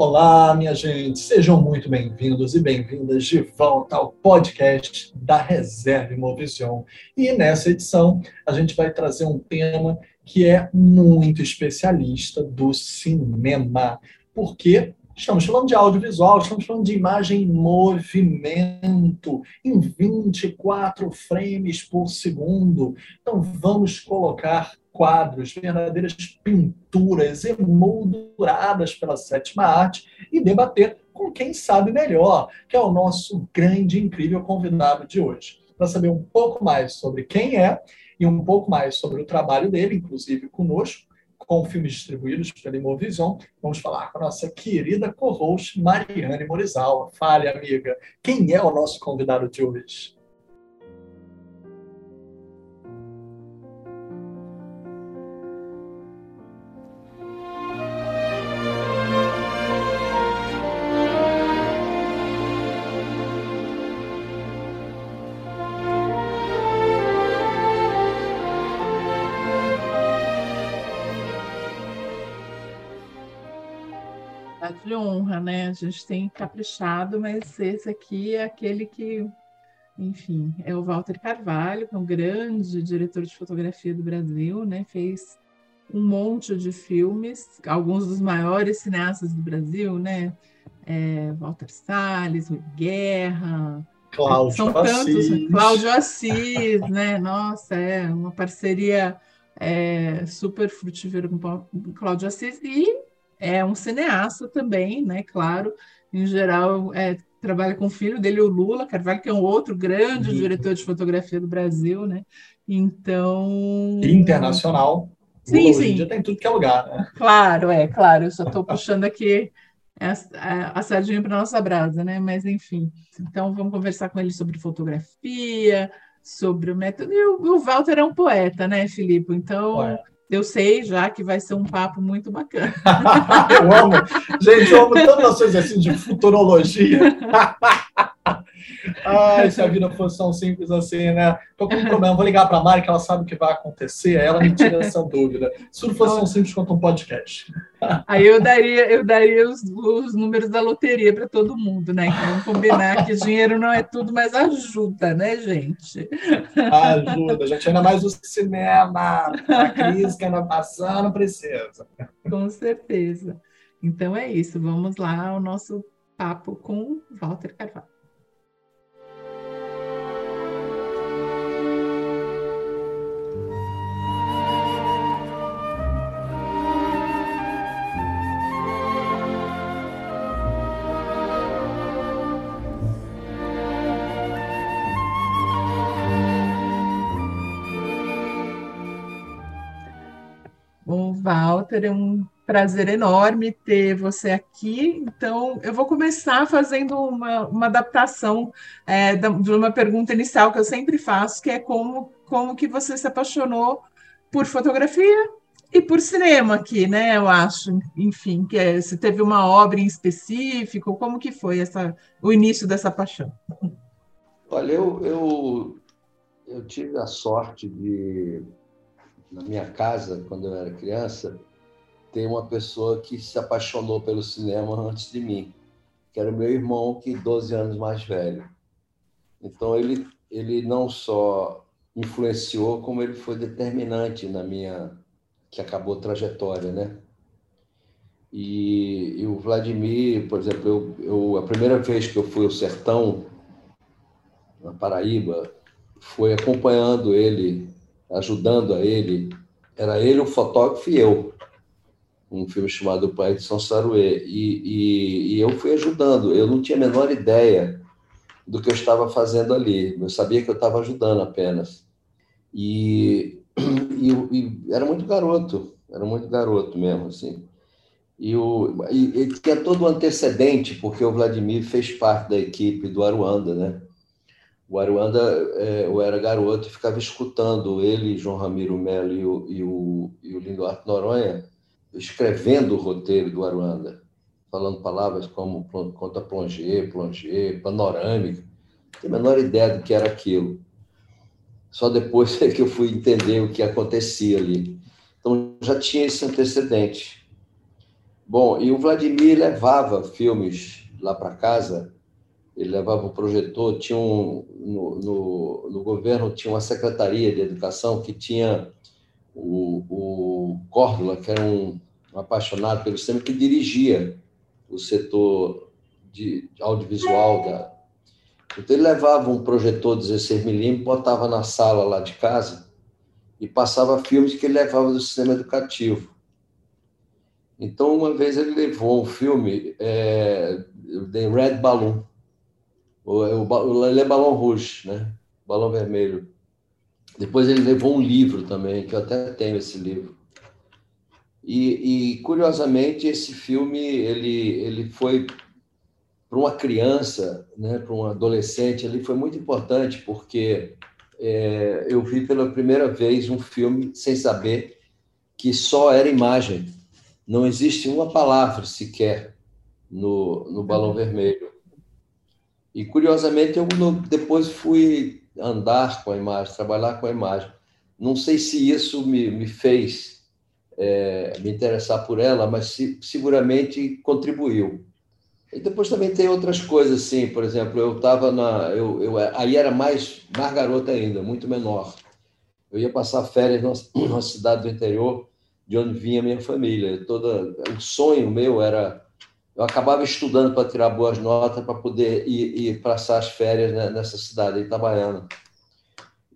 Olá, minha gente, sejam muito bem-vindos e bem-vindas de volta ao podcast da Reserva Imovision. E nessa edição, a gente vai trazer um tema que é muito especialista do cinema. Porque estamos falando de audiovisual, estamos falando de imagem em movimento, em 24 frames por segundo. Então, vamos colocar quadros, verdadeiras pinturas emolduradas pela sétima arte e debater com quem sabe melhor, que é o nosso grande e incrível convidado de hoje. Para saber um pouco mais sobre quem é e um pouco mais sobre o trabalho dele, inclusive conosco, com filmes distribuídos pela Imovision, vamos falar com a nossa querida co-host Mariane Morizawa. Fale, amiga, quem é o nosso convidado de hoje? Né? A gente tem caprichado, mas esse aqui é aquele que, enfim, é o Walter Carvalho, que é um grande diretor de fotografia do Brasil, né? Fez um monte de filmes, alguns dos maiores cineastas do Brasil, né? É, Walter Salles, Rui Guerra, Cláudio são Assis. tantos, Cláudio Assis, né? Nossa, é uma parceria é, super frutífera com Cláudio Assis e é um cineasta também, né? Claro, em geral, é, trabalha com o filho dele, o Lula Carvalho, que é um outro grande uhum. diretor de fotografia do Brasil, né? Então. Internacional. Sim, Lula, sim. Hoje em dia tem tudo que é lugar, né? Claro, é, claro. Eu só estou puxando aqui a, a sardinha para nossa brasa, né? Mas, enfim. Então, vamos conversar com ele sobre fotografia, sobre o método. E o, o Walter é um poeta, né, Filipe? Então. Ué eu sei já que vai ser um papo muito bacana. eu amo. Gente, eu amo tantas coisas assim de futurologia. Ai, se a vida fosse tão simples assim, né? Tô com um problema, vou ligar para a Mari que ela sabe o que vai acontecer, aí ela me tira essa dúvida. Se não fosse tão simples quanto um podcast. Aí eu daria, eu daria os, os números da loteria para todo mundo, né? Que vamos combinar que dinheiro não é tudo, mas ajuda, né, gente? Ajuda, gente. Ainda mais o cinema, a crise que ainda passando, precisa. Com certeza. Então é isso, vamos lá ao nosso papo com Walter Carvalho. Walter, é um prazer enorme ter você aqui. Então, eu vou começar fazendo uma, uma adaptação é, de uma pergunta inicial que eu sempre faço, que é como, como que você se apaixonou por fotografia e por cinema aqui, né? Eu acho, enfim, que é, se teve uma obra em específico, como que foi essa, o início dessa paixão? Olha, eu, eu, eu tive a sorte de na minha casa, quando eu era criança, tem uma pessoa que se apaixonou pelo cinema antes de mim, que era meu irmão, que 12 anos mais velho. Então ele ele não só influenciou, como ele foi determinante na minha que acabou trajetória, né? E, e, o Vladimir, por exemplo, eu, eu, a primeira vez que eu fui ao sertão, na Paraíba, foi acompanhando ele ajudando a ele, era ele, o fotógrafo e eu, um filme chamado O Pai de São Saruê. E, e, e, eu fui ajudando, eu não tinha a menor ideia do que eu estava fazendo ali, eu sabia que eu estava ajudando apenas. E, e, e era muito garoto, era muito garoto mesmo, assim. E, o, e, e tinha todo o antecedente, porque o Vladimir fez parte da equipe do Aruanda, né? o Aruanda, é, eu era garoto e ficava escutando ele, João Ramiro Melo e o, e o, e o Noronha escrevendo o roteiro do Aruanda, falando palavras como conta plongé, plongé, panorâmica. Não tenho a menor ideia do que era aquilo. Só depois é que eu fui entender o que acontecia ali. Então já tinha esse antecedente. Bom, e o Vladimir levava filmes lá para casa, ele levava um projetor, tinha um, no, no, no, governo tinha uma secretaria de educação que tinha o, o que era um, um apaixonado pelo cinema, que dirigia o setor de, audiovisual da, então ele levava um projetor 16mm, botava na sala lá de casa e passava filmes que ele levava do sistema educativo. Então, uma vez ele levou um filme, é, The Red Balloon, o, o, ele é Balão Rouge, né? Balão Vermelho. Depois ele levou um livro também, que eu até tenho esse livro. E, e curiosamente, esse filme ele, ele foi para uma criança, né, para um adolescente, ele foi muito importante, porque é, eu vi pela primeira vez um filme sem saber que só era imagem. Não existe uma palavra sequer no, no Balão Vermelho. E, curiosamente, eu depois fui andar com a imagem, trabalhar com a imagem. Não sei se isso me, me fez é, me interessar por ela, mas se, seguramente contribuiu. E depois também tem outras coisas, assim, por exemplo, eu estava na. Eu, eu, aí era mais, mais garota ainda, muito menor. Eu ia passar férias numa, cidade do interior, de onde vinha minha família. Toda, o sonho meu era. Eu acabava estudando para tirar boas notas para poder ir, ir, passar as férias nessa cidade, Itabaiana.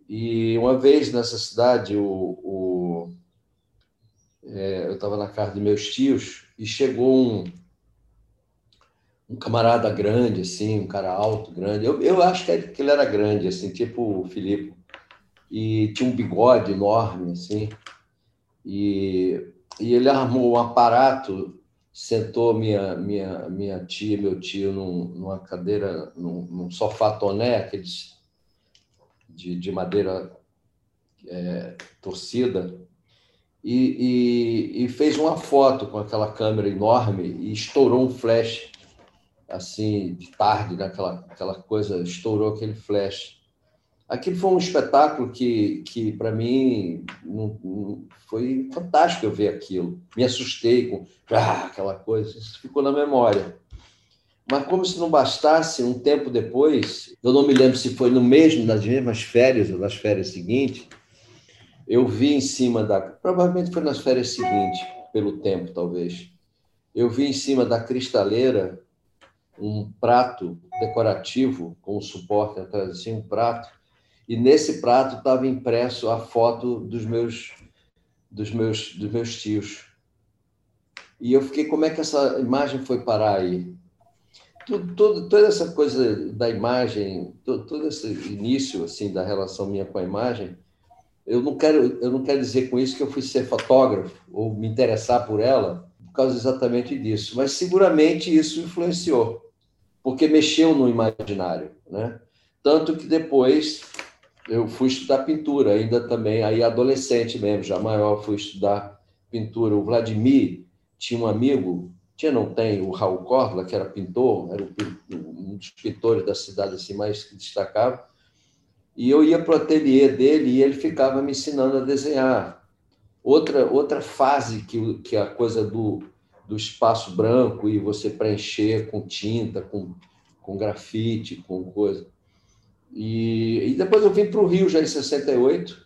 E uma vez nessa cidade, o, o é, eu estava na casa de meus tios e chegou um um camarada grande, assim, um cara alto, grande. Eu, eu acho que ele era grande, assim, tipo o Filipe. E tinha um bigode enorme, assim. E, e ele armou um aparato, sentou minha, minha, minha tia, meu tio, num, numa cadeira, num, num sofá toné, aqueles de, de madeira é, torcida, e, e, e, fez uma foto com aquela câmera enorme e estourou um flash assim, de tarde, naquela né? aquela coisa, estourou aquele flash. Aquilo foi um espetáculo que, que para mim, não, não, foi fantástico eu ver aquilo. Me assustei com ah, aquela coisa, isso ficou na memória. Mas como se não bastasse, um tempo depois, eu não me lembro se foi no mesmo, nas mesmas férias ou nas férias seguintes, eu vi em cima da. Provavelmente foi nas férias seguintes, pelo tempo, talvez. Eu vi em cima da cristaleira um prato decorativo com um suporte atrás assim um prato e nesse prato estava impresso a foto dos meus dos meus dos meus tios. E eu fiquei como é que essa imagem foi parar aí? Tudo, tudo, toda essa coisa da imagem todo, todo esse início assim da relação minha com a imagem eu não quero eu não quero dizer com isso que eu fui ser fotógrafo ou me interessar por ela por causa exatamente disso. Mas seguramente isso influenciou porque mexeu no imaginário, né? Tanto que depois eu fui estudar pintura, ainda também, aí adolescente mesmo, já maior, fui estudar pintura. O Vladimir tinha um amigo, tinha não tem, o Raul Córdoba, que era pintor, era um dos pintores da cidade assim mais que destacava, e eu ia para o ateliê dele e ele ficava me ensinando a desenhar. Outra, outra fase que, que a coisa do, do espaço branco e você preencher com tinta, com, com grafite, com coisa. E, e depois eu vim para o Rio já em 68,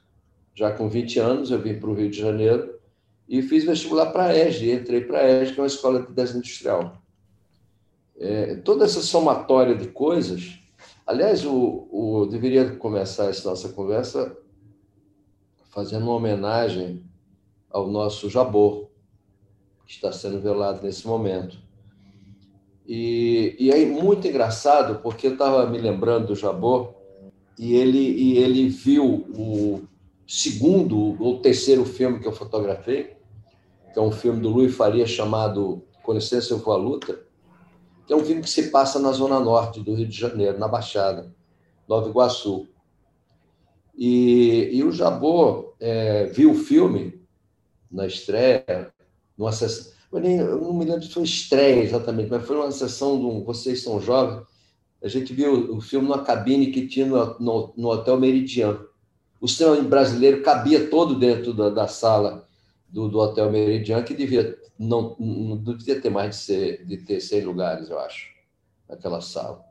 já com 20 anos, eu vim para o Rio de Janeiro e fiz vestibular para a ESG, entrei para a ESG, que é uma escola de desenho industrial. É, toda essa somatória de coisas, aliás, o, o deveria começar essa nossa conversa fazendo uma homenagem ao nosso Jabor, que está sendo velado nesse momento. E, e aí, muito engraçado, porque eu estava me lembrando do Jabor, e ele, e ele viu o segundo ou terceiro filme que eu fotografei, que é um filme do Luiz Faria chamado Com licença, eu vou à luta, que é um filme que se passa na zona norte do Rio de Janeiro, na Baixada, Nova Iguaçu. E, e o Jabor é, viu o filme na estreia, numa sessão, eu não me lembro se foi estreia exatamente, mas foi uma sessão de um Vocês São Jovens. A gente viu o filme numa cabine que tinha no, no, no Hotel Meridian. O cinema brasileiro cabia todo dentro da, da sala. do, do Hotel Meridian, que devia não, não devia ter mais de, ser, de ter 100 lugares, eu acho, naquela sala.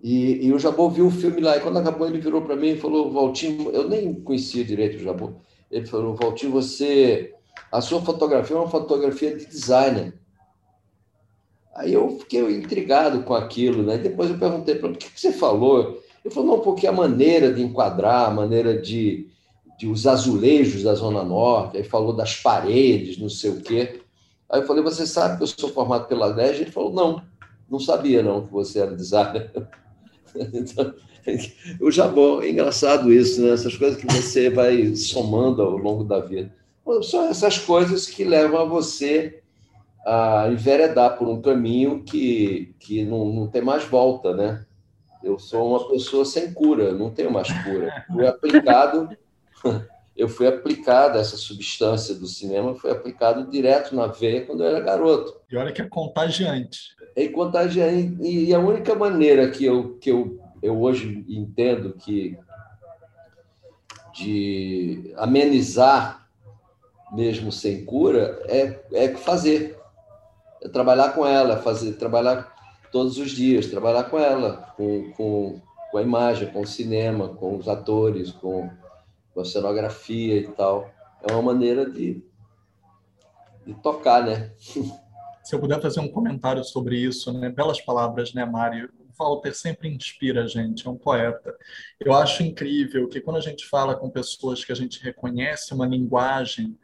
E, e o Jabô viu o filme lá, e quando acabou, ele virou para mim e falou: Valtinho, eu nem conhecia direito o Jabô. Ele falou: Valtinho, você. A sua fotografia é uma fotografia de designer. Aí eu fiquei intrigado com aquilo, né? Depois eu perguntei para ele: o que você falou? Ele falou: não, porque a maneira de enquadrar, a maneira de, de os azulejos da Zona Norte, aí falou das paredes, não sei o quê. Aí eu falei: você sabe que eu sou formado pela NEG? Ele falou: não, não sabia não que você era designer. Então, o Jabó, é engraçado isso, né? essas coisas que você vai somando ao longo da vida. São essas coisas que levam a você a enveredar por um caminho que, que não, não tem mais volta, né? Eu sou uma pessoa sem cura, não tenho mais cura. Fui aplicado, eu fui aplicado, essa substância do cinema foi aplicado direto na veia quando eu era garoto. E olha que é contagiante é contagiante. E a única maneira que eu, que eu, eu hoje entendo que de amenizar mesmo sem cura é, é fazer. É trabalhar com ela, fazer, trabalhar todos os dias, trabalhar com ela, com, com, com a imagem, com o cinema, com os atores, com, com a cenografia e tal. É uma maneira de, de tocar, né? se eu puder fazer um comentário sobre isso, né? Belas palavras, né, Mário? Walter sempre inspira a gente, é um poeta. Eu acho incrível que quando a gente fala com pessoas que a gente reconhece uma linguagem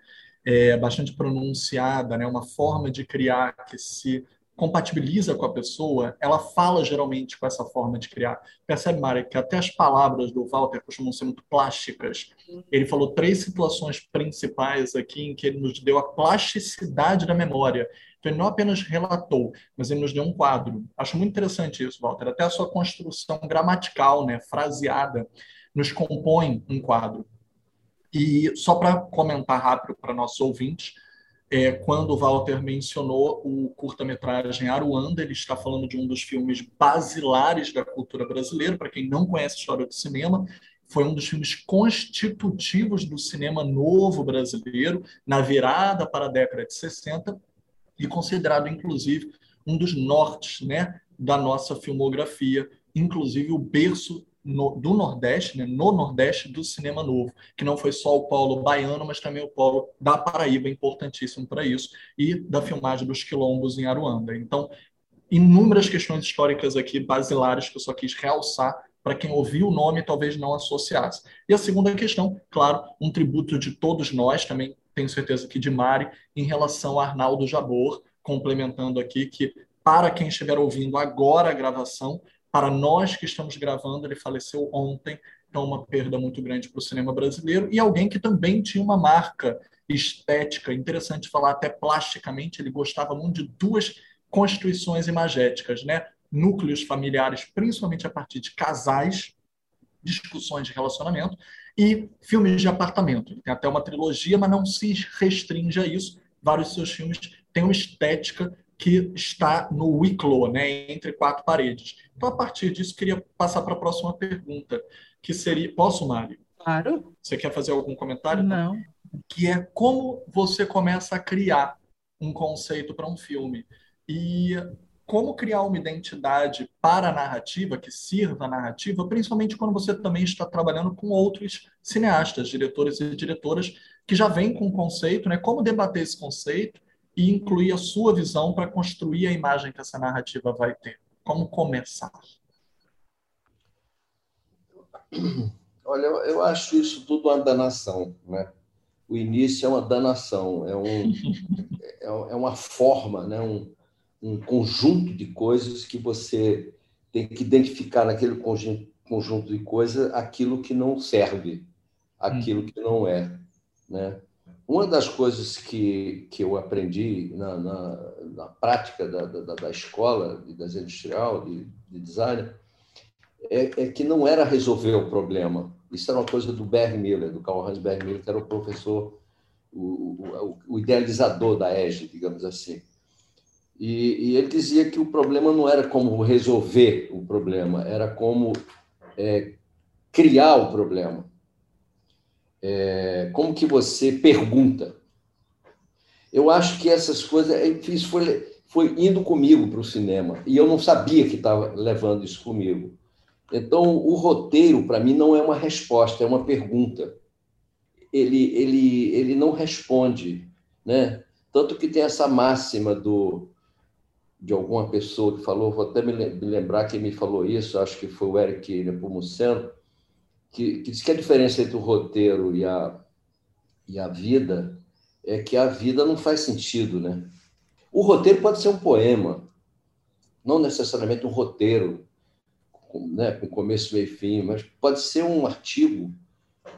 é, bastante pronunciada, né, uma forma de criar que se compatibiliza com a pessoa, ela fala geralmente com essa forma de criar. Percebe, Mari, que até as palavras do Walter costumam ser muito plásticas. Ele falou três situações principais aqui em que ele nos deu a plasticidade da memória. Então, ele não apenas relatou, mas ele nos deu um quadro. Acho muito interessante isso, Walter. Até a sua construção gramatical, né, fraseada, nos compõe um quadro. E só para comentar rápido para nossos ouvintes, é, quando o Walter mencionou o curta-metragem Aruanda, ele está falando de um dos filmes basilares da cultura brasileira. Para quem não conhece a história do cinema, foi um dos filmes constitutivos do cinema novo brasileiro, na virada para a década de 60, e considerado, inclusive, um dos nortes né, da nossa filmografia, inclusive o berço no, do Nordeste, né, no Nordeste do cinema novo, que não foi só o polo baiano, mas também o polo da Paraíba, importantíssimo para isso, e da filmagem dos quilombos em Aruanda. Então, inúmeras questões históricas aqui basilares que eu só quis realçar para quem ouviu o nome talvez não associasse. E a segunda questão, claro, um tributo de todos nós, também tenho certeza que de Mari, em relação a Arnaldo Jabor, complementando aqui que para quem estiver ouvindo agora a gravação, para nós que estamos gravando, ele faleceu ontem, então uma perda muito grande para o cinema brasileiro e alguém que também tinha uma marca estética, interessante falar até plasticamente, ele gostava muito de duas constituições imagéticas, né? Núcleos familiares, principalmente a partir de casais, discussões de relacionamento e filmes de apartamento. Tem até uma trilogia, mas não se restringe a isso. Vários de seus filmes têm uma estética que está no Wicklow, né, entre quatro paredes. Então, a partir disso, queria passar para a próxima pergunta, que seria... Posso, Mário? Claro. Você quer fazer algum comentário? Não. Que é como você começa a criar um conceito para um filme. E como criar uma identidade para a narrativa, que sirva a narrativa, principalmente quando você também está trabalhando com outros cineastas, diretores e diretoras, que já vêm com um conceito, né? Como debater esse conceito e incluir a sua visão para construir a imagem que essa narrativa vai ter? Como começar? Olha, eu acho isso tudo uma danação, né? O início é uma danação, é, um, é, é uma forma, né? um, um conjunto de coisas que você tem que identificar naquele conjunto de coisas aquilo que não serve, aquilo hum. que não é, né? Uma das coisas que, que eu aprendi na, na, na prática da, da, da, escola de desenho industrial, de, de design, é, é, que não era resolver o problema. Isso era uma coisa do Berg Miller, do Karl Hans Berg Miller, que era o professor, o, o, o idealizador da EGE, digamos assim. E, e, ele dizia que o problema não era como resolver o problema, era como é, criar o problema é, como que você pergunta, Eu acho que essas coisas, isso foi, foi indo comigo para o cinema, e eu não sabia que estava levando isso comigo. Então, o roteiro, para mim, não é uma resposta, é uma pergunta. Ele, ele, ele não responde. Né? Tanto que tem essa máxima do, de alguma pessoa que falou, vou até me lembrar quem me falou isso, acho que foi o Eric Nepomuceno, que, que diz que a diferença entre o roteiro e a, e a vida é que a vida não faz sentido, né? O roteiro pode ser um poema, não necessariamente um roteiro, com, né, com começo, meio e fim, mas pode ser um artigo,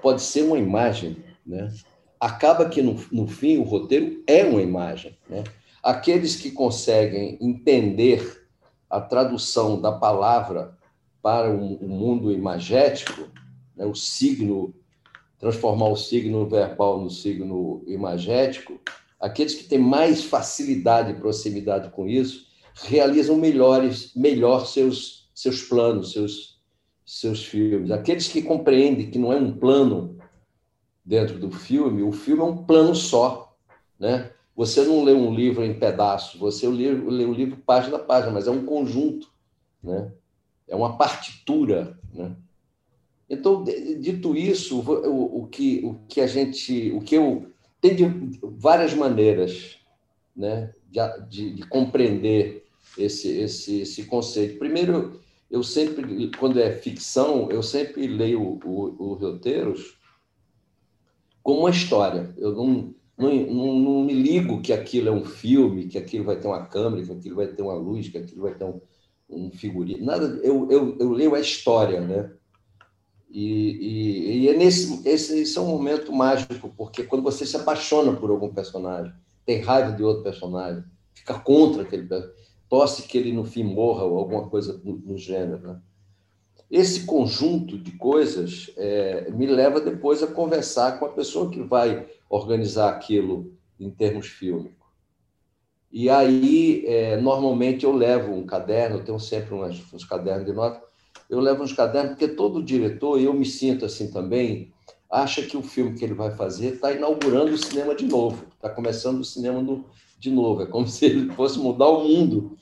pode ser uma imagem, né? Acaba que, no, no fim, o roteiro é uma imagem, né? Aqueles que conseguem entender a tradução da palavra para o mundo imagético, né, o signo transformar o signo verbal no signo imagético, aqueles que têm mais facilidade e proximidade com isso realizam melhores, melhor seus, seus planos, seus, seus filmes. Aqueles que compreendem que não é um plano dentro do filme, o filme é um plano só, né? Você não lê um livro em pedaços, você lê, lê o livro página a página, mas é um conjunto, né? É uma partitura, né? Então, dito isso, o, o, que, o que a gente, o que eu tem de várias maneiras, né, de, de, de compreender esse, esse, esse conceito. Primeiro, eu sempre, quando é ficção, eu sempre leio os roteiros como uma história. Eu não, não, não, não, me ligo que aquilo é um filme, que aquilo vai ter uma câmera, que aquilo vai ter uma luz, que aquilo vai ter um, um figurino. Nada, eu, eu, eu leio a história, né? E, e, e é nesse, esse, esse é um momento mágico, porque quando você se apaixona por algum personagem, tem raiva de outro personagem, fica contra aquele torce que ele no fim morra ou alguma coisa do, do gênero. Né? Esse conjunto de coisas é, me leva depois a conversar com a pessoa que vai organizar aquilo em termos fílmicos. E aí, é, normalmente, eu levo um caderno, eu tenho sempre uns, uns cadernos de notas, eu levo uns cadernos, porque todo diretor, e eu me sinto assim também, acha que o filme que ele vai fazer está inaugurando o cinema de novo, está começando o cinema no, de novo. É como se ele fosse mudar o mundo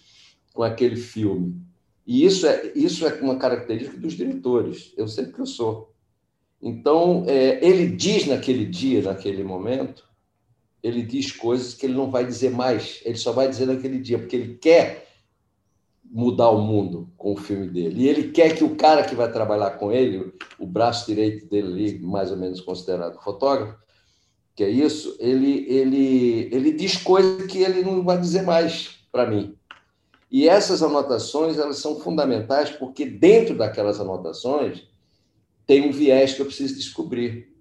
com aquele filme. E isso é, isso é uma característica dos diretores, eu sempre que eu sou. Então, é, ele diz naquele dia, naquele momento, ele diz coisas que ele não vai dizer mais, ele só vai dizer naquele dia, porque ele quer mudar o mundo com o filme dele. E ele quer que o cara que vai trabalhar com ele, o braço direito dele, mais ou menos considerado fotógrafo, que é isso, ele, ele, ele diz coisas que ele não vai dizer mais para mim. E essas anotações elas são fundamentais porque dentro daquelas anotações tem um viés que eu preciso descobrir.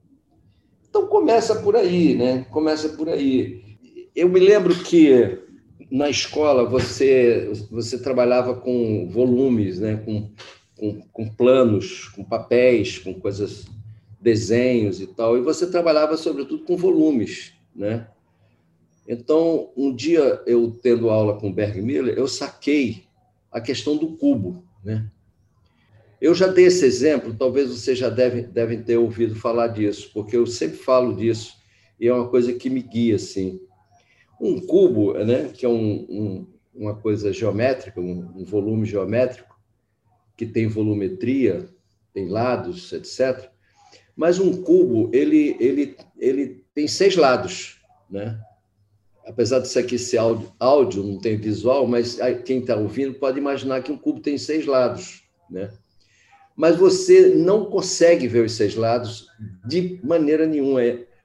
Então começa por aí, né? Começa por aí. Eu me lembro que na escola você você trabalhava com volumes, né? com, com, com, planos, com papéis, com coisas, desenhos e tal, e você trabalhava sobretudo com volumes, né? Então, um dia eu tendo aula com Berg Miller, eu saquei a questão do cubo, né? Eu já dei esse exemplo, talvez vocês já devem, devem ter ouvido falar disso, porque eu sempre falo disso e é uma coisa que me guia, assim. Um cubo, né, que é um, um, uma coisa geométrica, um, um, volume geométrico, que tem volumetria, tem lados, etc. Mas um cubo, ele, ele, ele tem seis lados, né? Apesar disso aqui ser áudio, áudio não tem visual, mas quem está ouvindo pode imaginar que um cubo tem seis lados, né? Mas você não consegue ver os seis lados de maneira nenhuma.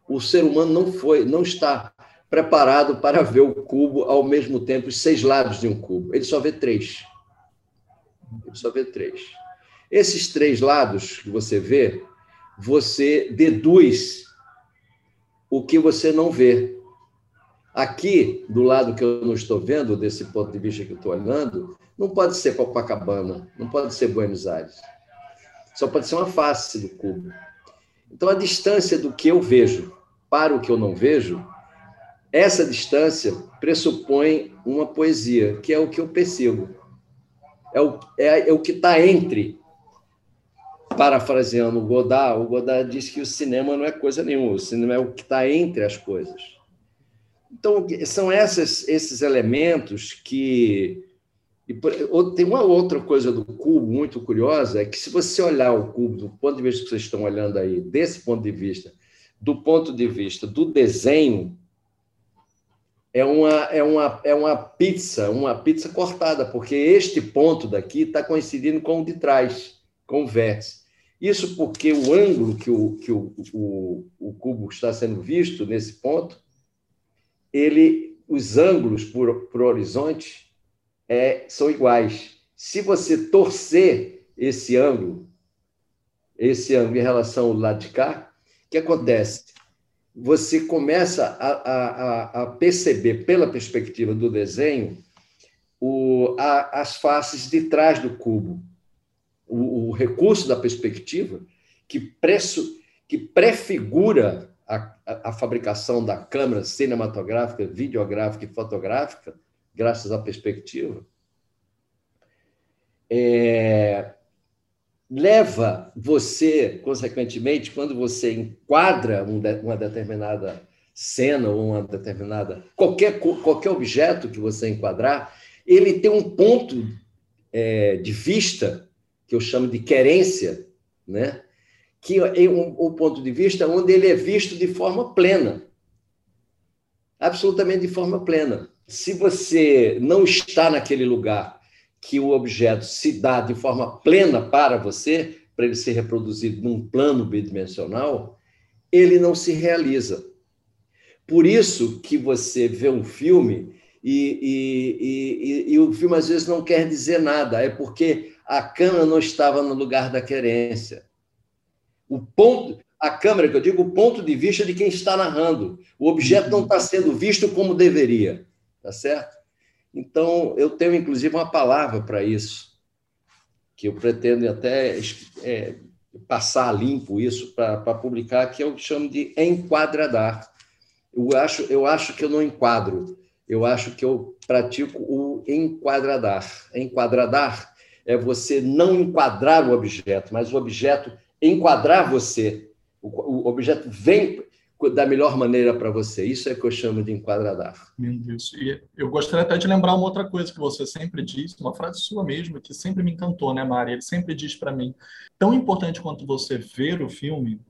O ser humano não foi, não está preparado para ver o cubo ao mesmo tempo, os seis lados de um cubo. Ele só vê três. Ele só vê três. Esses três lados que você vê, você deduz o que você não vê. Aqui, do lado que eu não estou vendo, desse ponto de vista que eu estou olhando, não pode ser Copacabana, não pode ser Buenos Aires. Só pode ser uma face do cubo. Então, a distância do que eu vejo para o que eu não vejo essa distância pressupõe uma poesia, que é o que eu percebo. É o, é, é o que está entre. Parafraseando o Godard, o Godard diz que o cinema não é coisa nenhuma, o cinema é o que está entre as coisas. Então, são essas, esses elementos que. tem uma outra coisa do cubo muito curiosa: é que se você olhar o cubo do ponto de vista que vocês estão olhando aí, desse ponto de vista, do ponto de vista do desenho, é uma, é uma, é uma pizza, uma pizza cortada, porque este ponto daqui está coincidindo com o de trás, com o vértice. Isso porque o ângulo que o, que o, o, o cubo está sendo visto nesse ponto, ele, os ângulos por, por horizonte é, são iguais. Se você torcer esse ângulo, esse ângulo em relação ao lado de cá, o que acontece? Você começa a, a, a perceber, pela perspectiva do desenho, o, a, as faces de trás do cubo. O, o recurso da perspectiva que, preço, que prefigura a, a, fabricação da câmera cinematográfica, videográfica e fotográfica, graças à perspectiva, é, leva você, consequentemente, quando você enquadra um uma determinada cena ou uma determinada qualquer qualquer objeto que você enquadrar, ele tem um ponto é, de vista que eu chamo de querência, né? que é um, um ponto de vista onde ele é visto de forma plena. Absolutamente de forma plena. Se você não está naquele lugar que o objeto se dá de forma plena para você, para ele ser reproduzido num plano bidimensional, ele não se realiza. Por isso que você vê um filme e, e, e, e, o filme às vezes não quer dizer nada, é porque a câmera não estava no lugar da querência. O ponto, a câmera, que eu digo, o ponto de vista de quem está narrando. O objeto não está sendo visto como deveria, tá certo? Então, eu tenho inclusive uma palavra para isso, que eu pretendo até é, passar limpo isso para publicar, que eu chamo de enquadradar. Eu acho, eu acho que eu não enquadro, eu acho que eu pratico o enquadradar. Enquadradar é você não enquadrar o objeto, mas o objeto enquadrar você. O, o objeto vem da melhor maneira para você. Isso é que eu chamo de enquadrar. Isso. E eu gostaria até de lembrar uma outra coisa que você sempre disse, uma frase sua mesmo, que sempre me encantou, né, Mari? Ele sempre diz para mim: tão importante quanto você ver o filme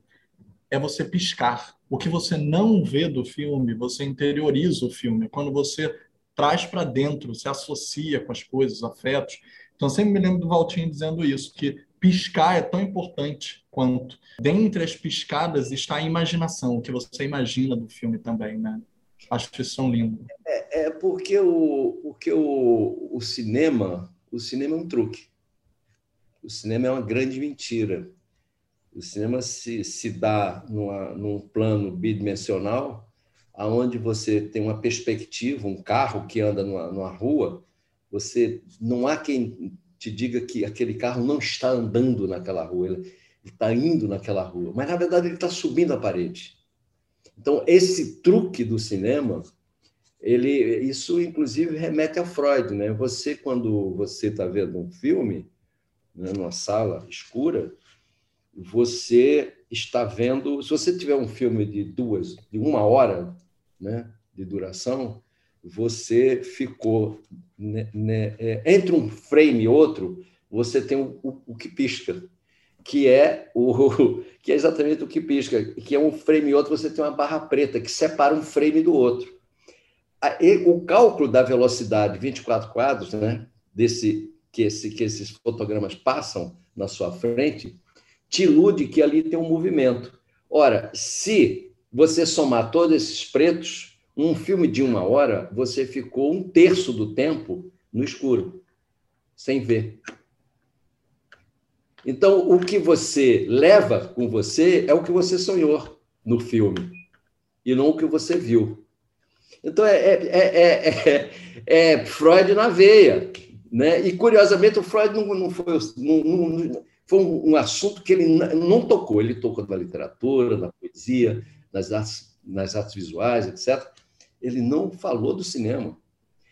é você piscar. O que você não vê do filme, você interioriza o filme. Quando você traz para dentro, se associa com as coisas, os afetos, então, sempre me lembro do Valtinho dizendo isso, que piscar é tão importante quanto. Dentre as piscadas está a imaginação, o que você imagina do filme também, né? Acho que isso é lindo. É, é porque, o, porque o, o cinema, o cinema é um truque. O cinema é uma grande mentira. O cinema se, se dá numa, num plano bidimensional, aonde você tem uma perspectiva, um carro que anda numa, numa rua, você não há quem te diga que aquele carro não está andando naquela rua, ele está indo naquela rua, mas na verdade ele está subindo a parede. Então esse truque do cinema, ele, isso inclusive remete a Freud, né? Você quando você está vendo um filme, né, numa sala escura, você está vendo. Se você tiver um filme de duas, de uma hora, né, de duração, você ficou né, né, é, entre um frame e outro, você tem o, o, o, que pisca, que é o que é exatamente o que pisca, que é um frame e outro, você tem uma barra preta que separa um frame do outro. O cálculo da velocidade 24 quadros, né, desse que, esse, que esses fotogramas passam na sua frente, te ilude que ali tem um movimento. Ora, se você somar todos esses pretos, um filme de uma hora, você ficou um terço do tempo no escuro, sem ver. Então, o que você leva com você é o que você sonhou no filme, e não o que você viu. Então, é, é, é, é Freud na veia. Né? E, curiosamente, o Freud não, não foi, não, não, foi um, um, assunto que ele não tocou. Ele tocou na literatura, na poesia, nas artes, nas artes visuais, etc ele não falou do cinema.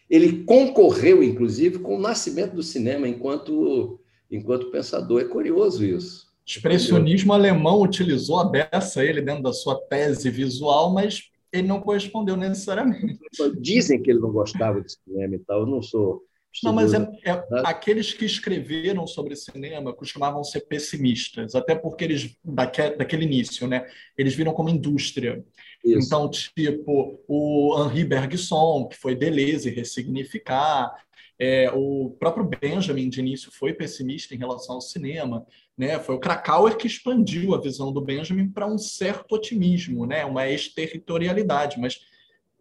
Ele concorreu, inclusive, com o nascimento do cinema enquanto, enquanto pensador. É curioso isso. O expressionismo alemão utilizou a beça ele dentro da sua tese visual, mas ele não correspondeu necessariamente. Dizem que ele não gostava de cinema e tal, eu não sou. Não, mas é, é, aqueles que escreveram sobre cinema costumavam ser pessimistas, até porque eles, daquele, daquele início, né, eles viram como indústria. Isso. Então, tipo, o Henri Bergson, que foi Deleuze ressignificar, é, o próprio Benjamin, de início, foi pessimista em relação ao cinema. Né? Foi o Krakauer que expandiu a visão do Benjamin para um certo otimismo, né? uma exterritorialidade, mas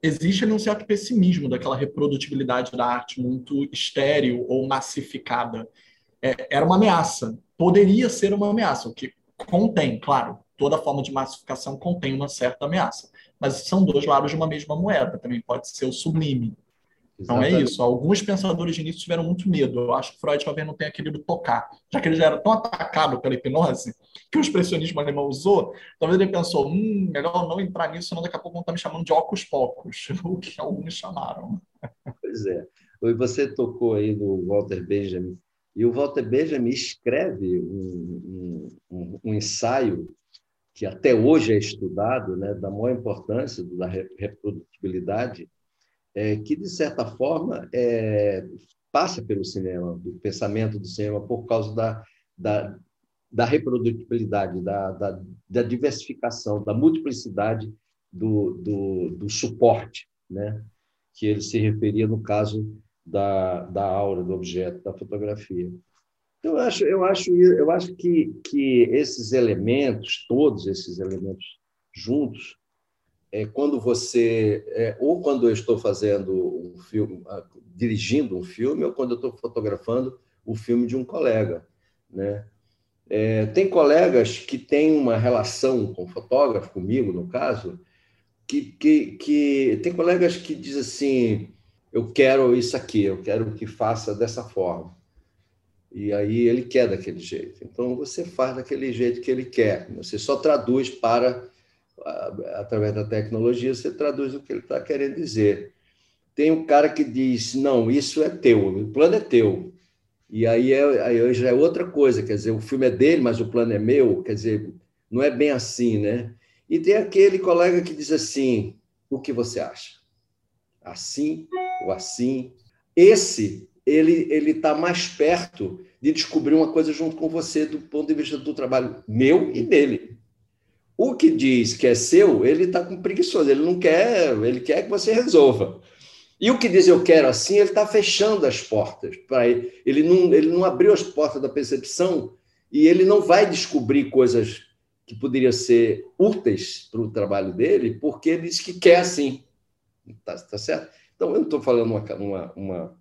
existe um certo pessimismo daquela reprodutibilidade da arte muito estéril ou massificada. É, era uma ameaça, poderia ser uma ameaça, o que contém, claro, toda forma de massificação contém uma certa ameaça, mas são dois lados de uma mesma moeda, também pode ser o sublime. Então é isso. Alguns pensadores de início tiveram muito medo. Eu acho que Freud talvez não tenha querido tocar, já que ele já era tão atacado pela hipnose que o expressionismo alemão usou. Talvez ele pensou: hum, melhor não entrar nisso, senão daqui a pouco vão estar me chamando de ocos pocos, o que alguns chamaram. Pois é. Você tocou aí no Walter Benjamin. E o Walter Benjamin escreve um, um, um ensaio que até hoje é estudado, né, da maior importância da reprodutibilidade é, que, de certa forma, é, passa pelo cinema, do pensamento do cinema, por causa da, da, da reprodutibilidade, da, da, da, diversificação, da multiplicidade do, do, do, suporte, né? que ele se referia no caso da, da aura, do objeto, da fotografia. Então, eu acho, eu acho, eu acho que, que esses elementos, todos esses elementos juntos, é quando você é, ou quando eu estou fazendo um filme, dirigindo um filme, ou quando eu estou fotografando o filme de um colega, né? É, tem colegas que têm uma relação com o fotógrafo, comigo no caso, que, que, que tem colegas que dizem assim, eu quero isso aqui, eu quero que faça dessa forma. E aí ele quer daquele jeito. Então você faz daquele jeito que ele quer. Você só traduz para através da tecnologia, você traduz o que ele está querendo dizer. Tem um cara que diz: não, isso é teu, o plano é teu. E aí, é, aí já é outra coisa, quer dizer, o filme é dele, mas o plano é meu, quer dizer, não é bem assim, né? E tem aquele colega que diz assim: o que você acha? Assim ou assim? Esse, ele ele está mais perto de descobrir uma coisa junto com você do ponto de vista do trabalho meu e dele. O que diz que é seu, ele está com preguiçoso, ele não quer, ele quer que você resolva. E o que diz eu quero assim, ele está fechando as portas para ele. Ele não, ele não abriu as portas da percepção e ele não vai descobrir coisas que poderiam ser úteis para o trabalho dele, porque ele diz que quer assim. Tá, tá certo? Então, eu não estou falando uma, uma, uma,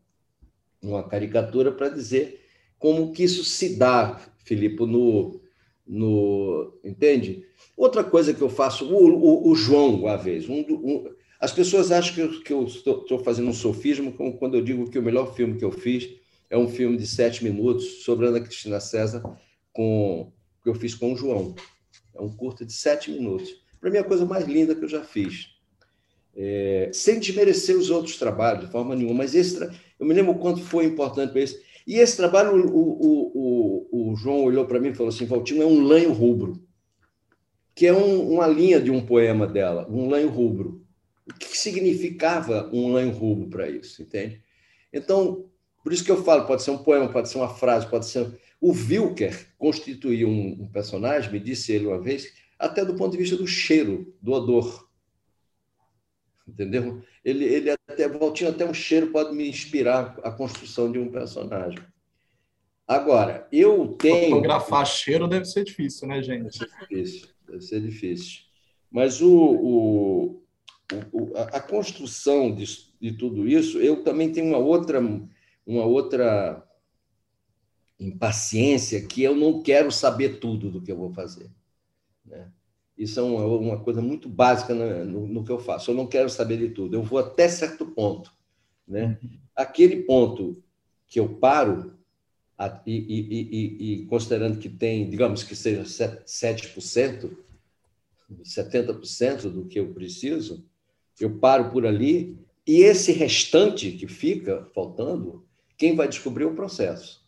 uma caricatura para dizer como que isso se dá, Filipe, no, no entende? Outra coisa que eu faço, o, o, o João, uma vez, um, um, as pessoas acham que eu, que eu estou, estou, fazendo um sofismo quando eu digo que o melhor filme que eu fiz é um filme de sete minutos sobre Ana Cristina César, com, que eu fiz com o João. É um curto de sete minutos. Para mim, é a coisa mais linda que eu já fiz. É, sem desmerecer os outros trabalhos, de forma nenhuma, mas esse, eu me lembro quanto foi importante para esse. E esse trabalho, o, o, o, o João olhou para mim e falou assim: Valtinho, é um lanho rubro que é um, uma linha de um poema dela, um lanho rubro. O que significava um lanho rubro para isso, entende? Então, por isso que eu falo, pode ser um poema, pode ser uma frase, pode ser. O Wilker constituiu um, um personagem, me disse ele uma vez, até do ponto de vista do cheiro, do odor. Entendeu? Ele, ele até, Valtinho, até um cheiro pode me inspirar a construção de um personagem. Agora, eu tenho. Fotografar cheiro deve ser difícil, né, gente? É difícil deve ser difícil. Mas o, o, o a, construção de, de tudo isso, eu também tenho uma outra, uma outra impaciência que eu não quero saber tudo do que eu vou fazer. Né? Isso é uma, uma coisa muito básica no, no, que eu faço. Eu não quero saber de tudo. Eu vou até certo ponto. Né? Aquele ponto que eu paro, e, e, e, e, considerando que tem, digamos que seja 7%, 70% do que eu preciso, eu paro por ali, e esse restante que fica faltando, quem vai descobrir é o processo.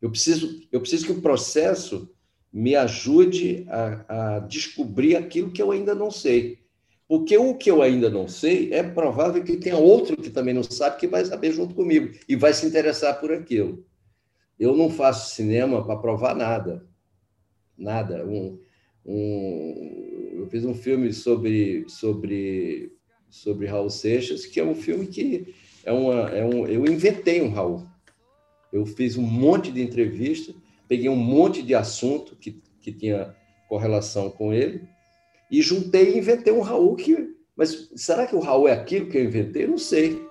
Eu preciso, eu preciso que o processo me ajude a, a descobrir aquilo que eu ainda não sei. Porque o que eu ainda não sei, é provável que tenha outro que também não sabe, que vai saber junto comigo e vai se interessar por aquilo. Eu não faço cinema para provar nada. Nada. Um, um, eu fiz um filme sobre, sobre, sobre Raul Seixas, que é um filme que é uma, é um, eu inventei um Raul. Eu fiz um monte de entrevista, peguei um monte de assunto que, que tinha correlação com ele e juntei e inventei um Raul que. Mas será que o Raul é aquilo que eu inventei? não sei.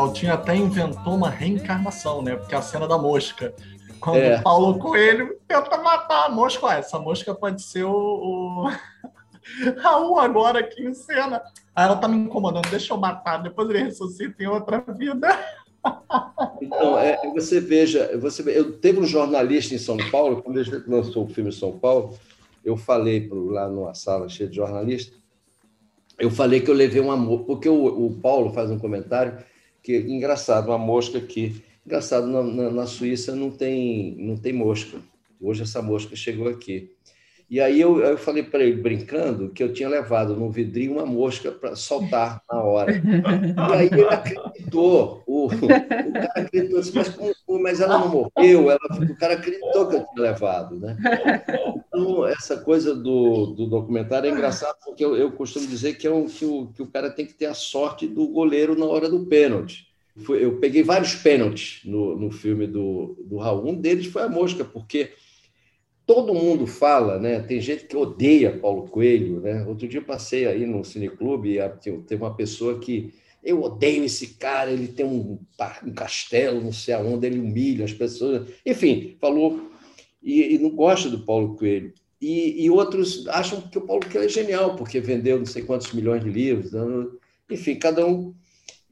Altinho até inventou uma reencarnação, né? Porque a cena da mosca. Quando é. o Paulo Coelho tenta matar a mosca, ah, essa mosca pode ser o, o... Raul agora aqui em cena. Ah, ela tá me incomodando, deixa eu matar, depois ele ressuscita em outra vida. Então, é, você veja, você eu teve um jornalista em São Paulo, quando ele lançou o filme São Paulo, eu falei pro, lá numa sala cheia de jornalistas, eu falei que eu levei uma porque o, o Paulo faz um comentário que engraçado, uma mosca que engraçado na, na, na, Suíça não tem não tem mosca. Hoje essa mosca chegou aqui. E aí eu, eu falei para ele brincando que eu tinha levado no vidrinho uma mosca para soltar na hora. E aí ele acreditou. O, o cara acreditou assim, mas, mas ela não morreu. Ela, o cara acreditou que eu tinha levado, né? Então, essa coisa do, do documentário é engraçado porque eu, eu costumo dizer que, é um, que, o, que o cara tem que ter a sorte do goleiro na hora do pênalti. Eu peguei vários pênaltis no, no filme do, do Raul. Um deles foi a mosca, porque todo mundo fala, né? Tem gente que odeia Paulo Coelho, né? Outro dia eu passei aí no cineclube e teve uma pessoa que eu odeio esse cara, ele tem um, um castelo, não sei aonde, ele humilha as pessoas. Enfim, falou e, e não gosta do Paulo Coelho. E, e, outros acham que o Paulo Coelho é genial, porque vendeu não sei quantos milhões de livros. Enfim, cada um.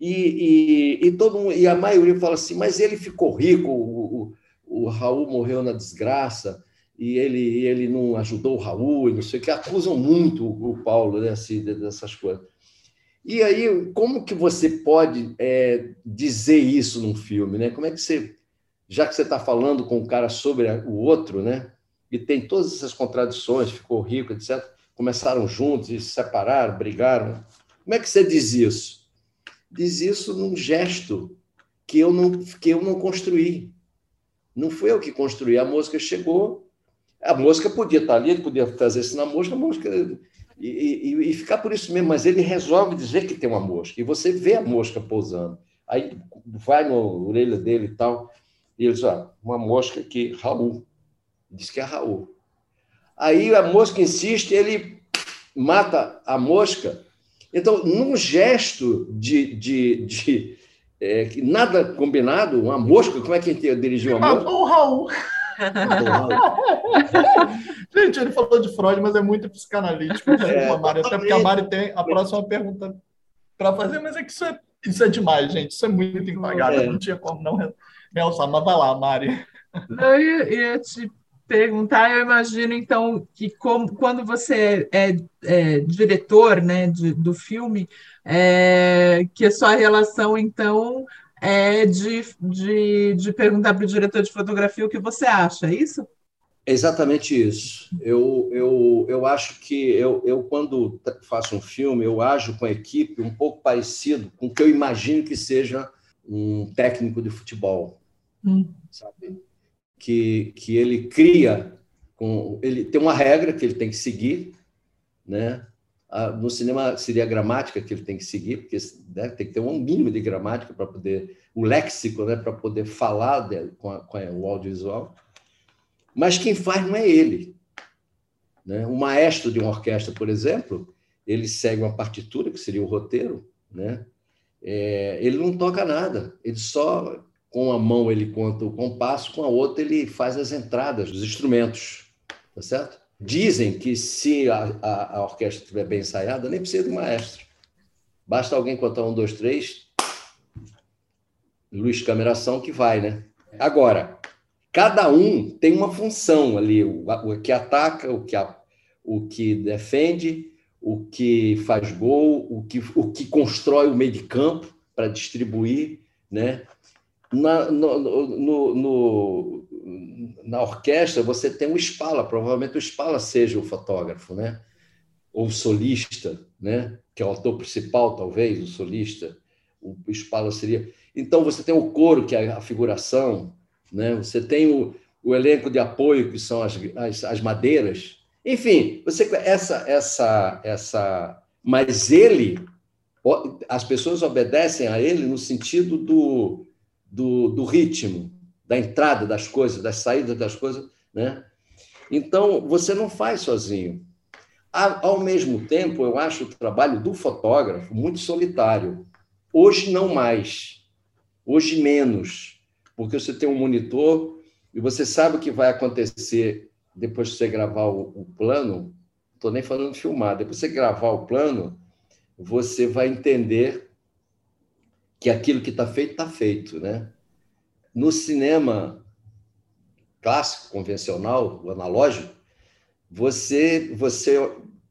E, e, todo mundo, e a maioria fala assim, mas ele ficou rico, o, o, o Raul morreu na desgraça, e ele, ele não ajudou o Raul, e não sei o que, acusam muito o Paulo né, assim, dessas coisas. E aí, como que você pode é, dizer isso num filme? Né? Como é que você já que você está falando com o cara sobre o outro, né? E tem todas essas contradições, ficou rico, etc. Começaram juntos e se separaram, brigaram. Como é que você diz isso? Diz isso num gesto que eu não, que eu não construí. Não fui eu que construí. A mosca chegou, a mosca podia estar ali, ele podia fazer isso na mosca, a mosca. E, e, e, ficar por isso mesmo, mas ele resolve dizer que tem uma mosca. E você vê a mosca pousando. Aí vai na orelha dele e tal. E eles, ó, uma mosca aqui, Raul. Diz que é Raul. Aí a mosca insiste, ele mata a mosca. Então, num gesto de, de, de é, nada combinado, uma mosca, como é que a gente dirigiu uma mosca? O Raul. Gente, ele falou de Freud, mas é muito psicanalítico. É, Mari, até porque a Mari tem a próxima pergunta para fazer, mas é que isso é, isso é demais, gente. Isso é muito impagável. É. Não tinha como não Nelson, mas vai lá, Mari. Eu ia, ia te perguntar, eu imagino então que como, quando você é, é diretor né, de, do filme, é, que a sua relação então é de, de, de perguntar para o diretor de fotografia o que você acha, é isso? É exatamente isso. Eu, eu, eu acho que eu, eu, quando faço um filme, eu ajo com a equipe um pouco parecido com o que eu imagino que seja um técnico de futebol. Hum. Sabe? Que, que ele cria, com, ele tem uma regra que ele tem que seguir, né? No cinema seria a gramática que ele tem que seguir, porque né, tem que ter um mínimo de gramática para poder, o léxico, né, para poder falar de, com, a, com a, o audiovisual. Mas quem faz não é ele. Né? O maestro de uma orquestra, por exemplo, ele segue uma partitura, que seria o roteiro, né? É, ele não toca nada, ele só com a mão ele conta o compasso, com a outra ele faz as entradas dos instrumentos, tá certo? Dizem que se a, a, a orquestra estiver bem ensaiada, nem precisa de maestro. Basta alguém contar um, dois, três, luz, cameração, que vai, né? Agora, Cada um tem uma função ali, o, o que ataca, o que, a, o que defende, o que faz gol, o que, o que constrói o meio de campo para distribuir, né? Na, no, no, no, na orquestra você tem um espala, provavelmente o espala seja o fotógrafo, né? Ou o solista, né? Que é o ator principal, talvez, o solista. O espala seria. Então você tem o coro, que é a figuração, né? Você tem o, o elenco de apoio, que são as, as, as madeiras. Enfim, você essa essa essa mas ele as pessoas obedecem a ele no sentido do, do, do ritmo, da entrada das coisas, das saídas das coisas, né? Então, você não faz sozinho. Ao mesmo tempo, eu acho o trabalho do fotógrafo muito solitário. Hoje não mais, hoje menos porque você tem um monitor e você sabe o que vai acontecer depois de você gravar o, o plano. Estou nem falando de filmar. Depois de você gravar o plano, você vai entender que aquilo que está feito está feito, né? No cinema clássico, convencional, o analógico, você você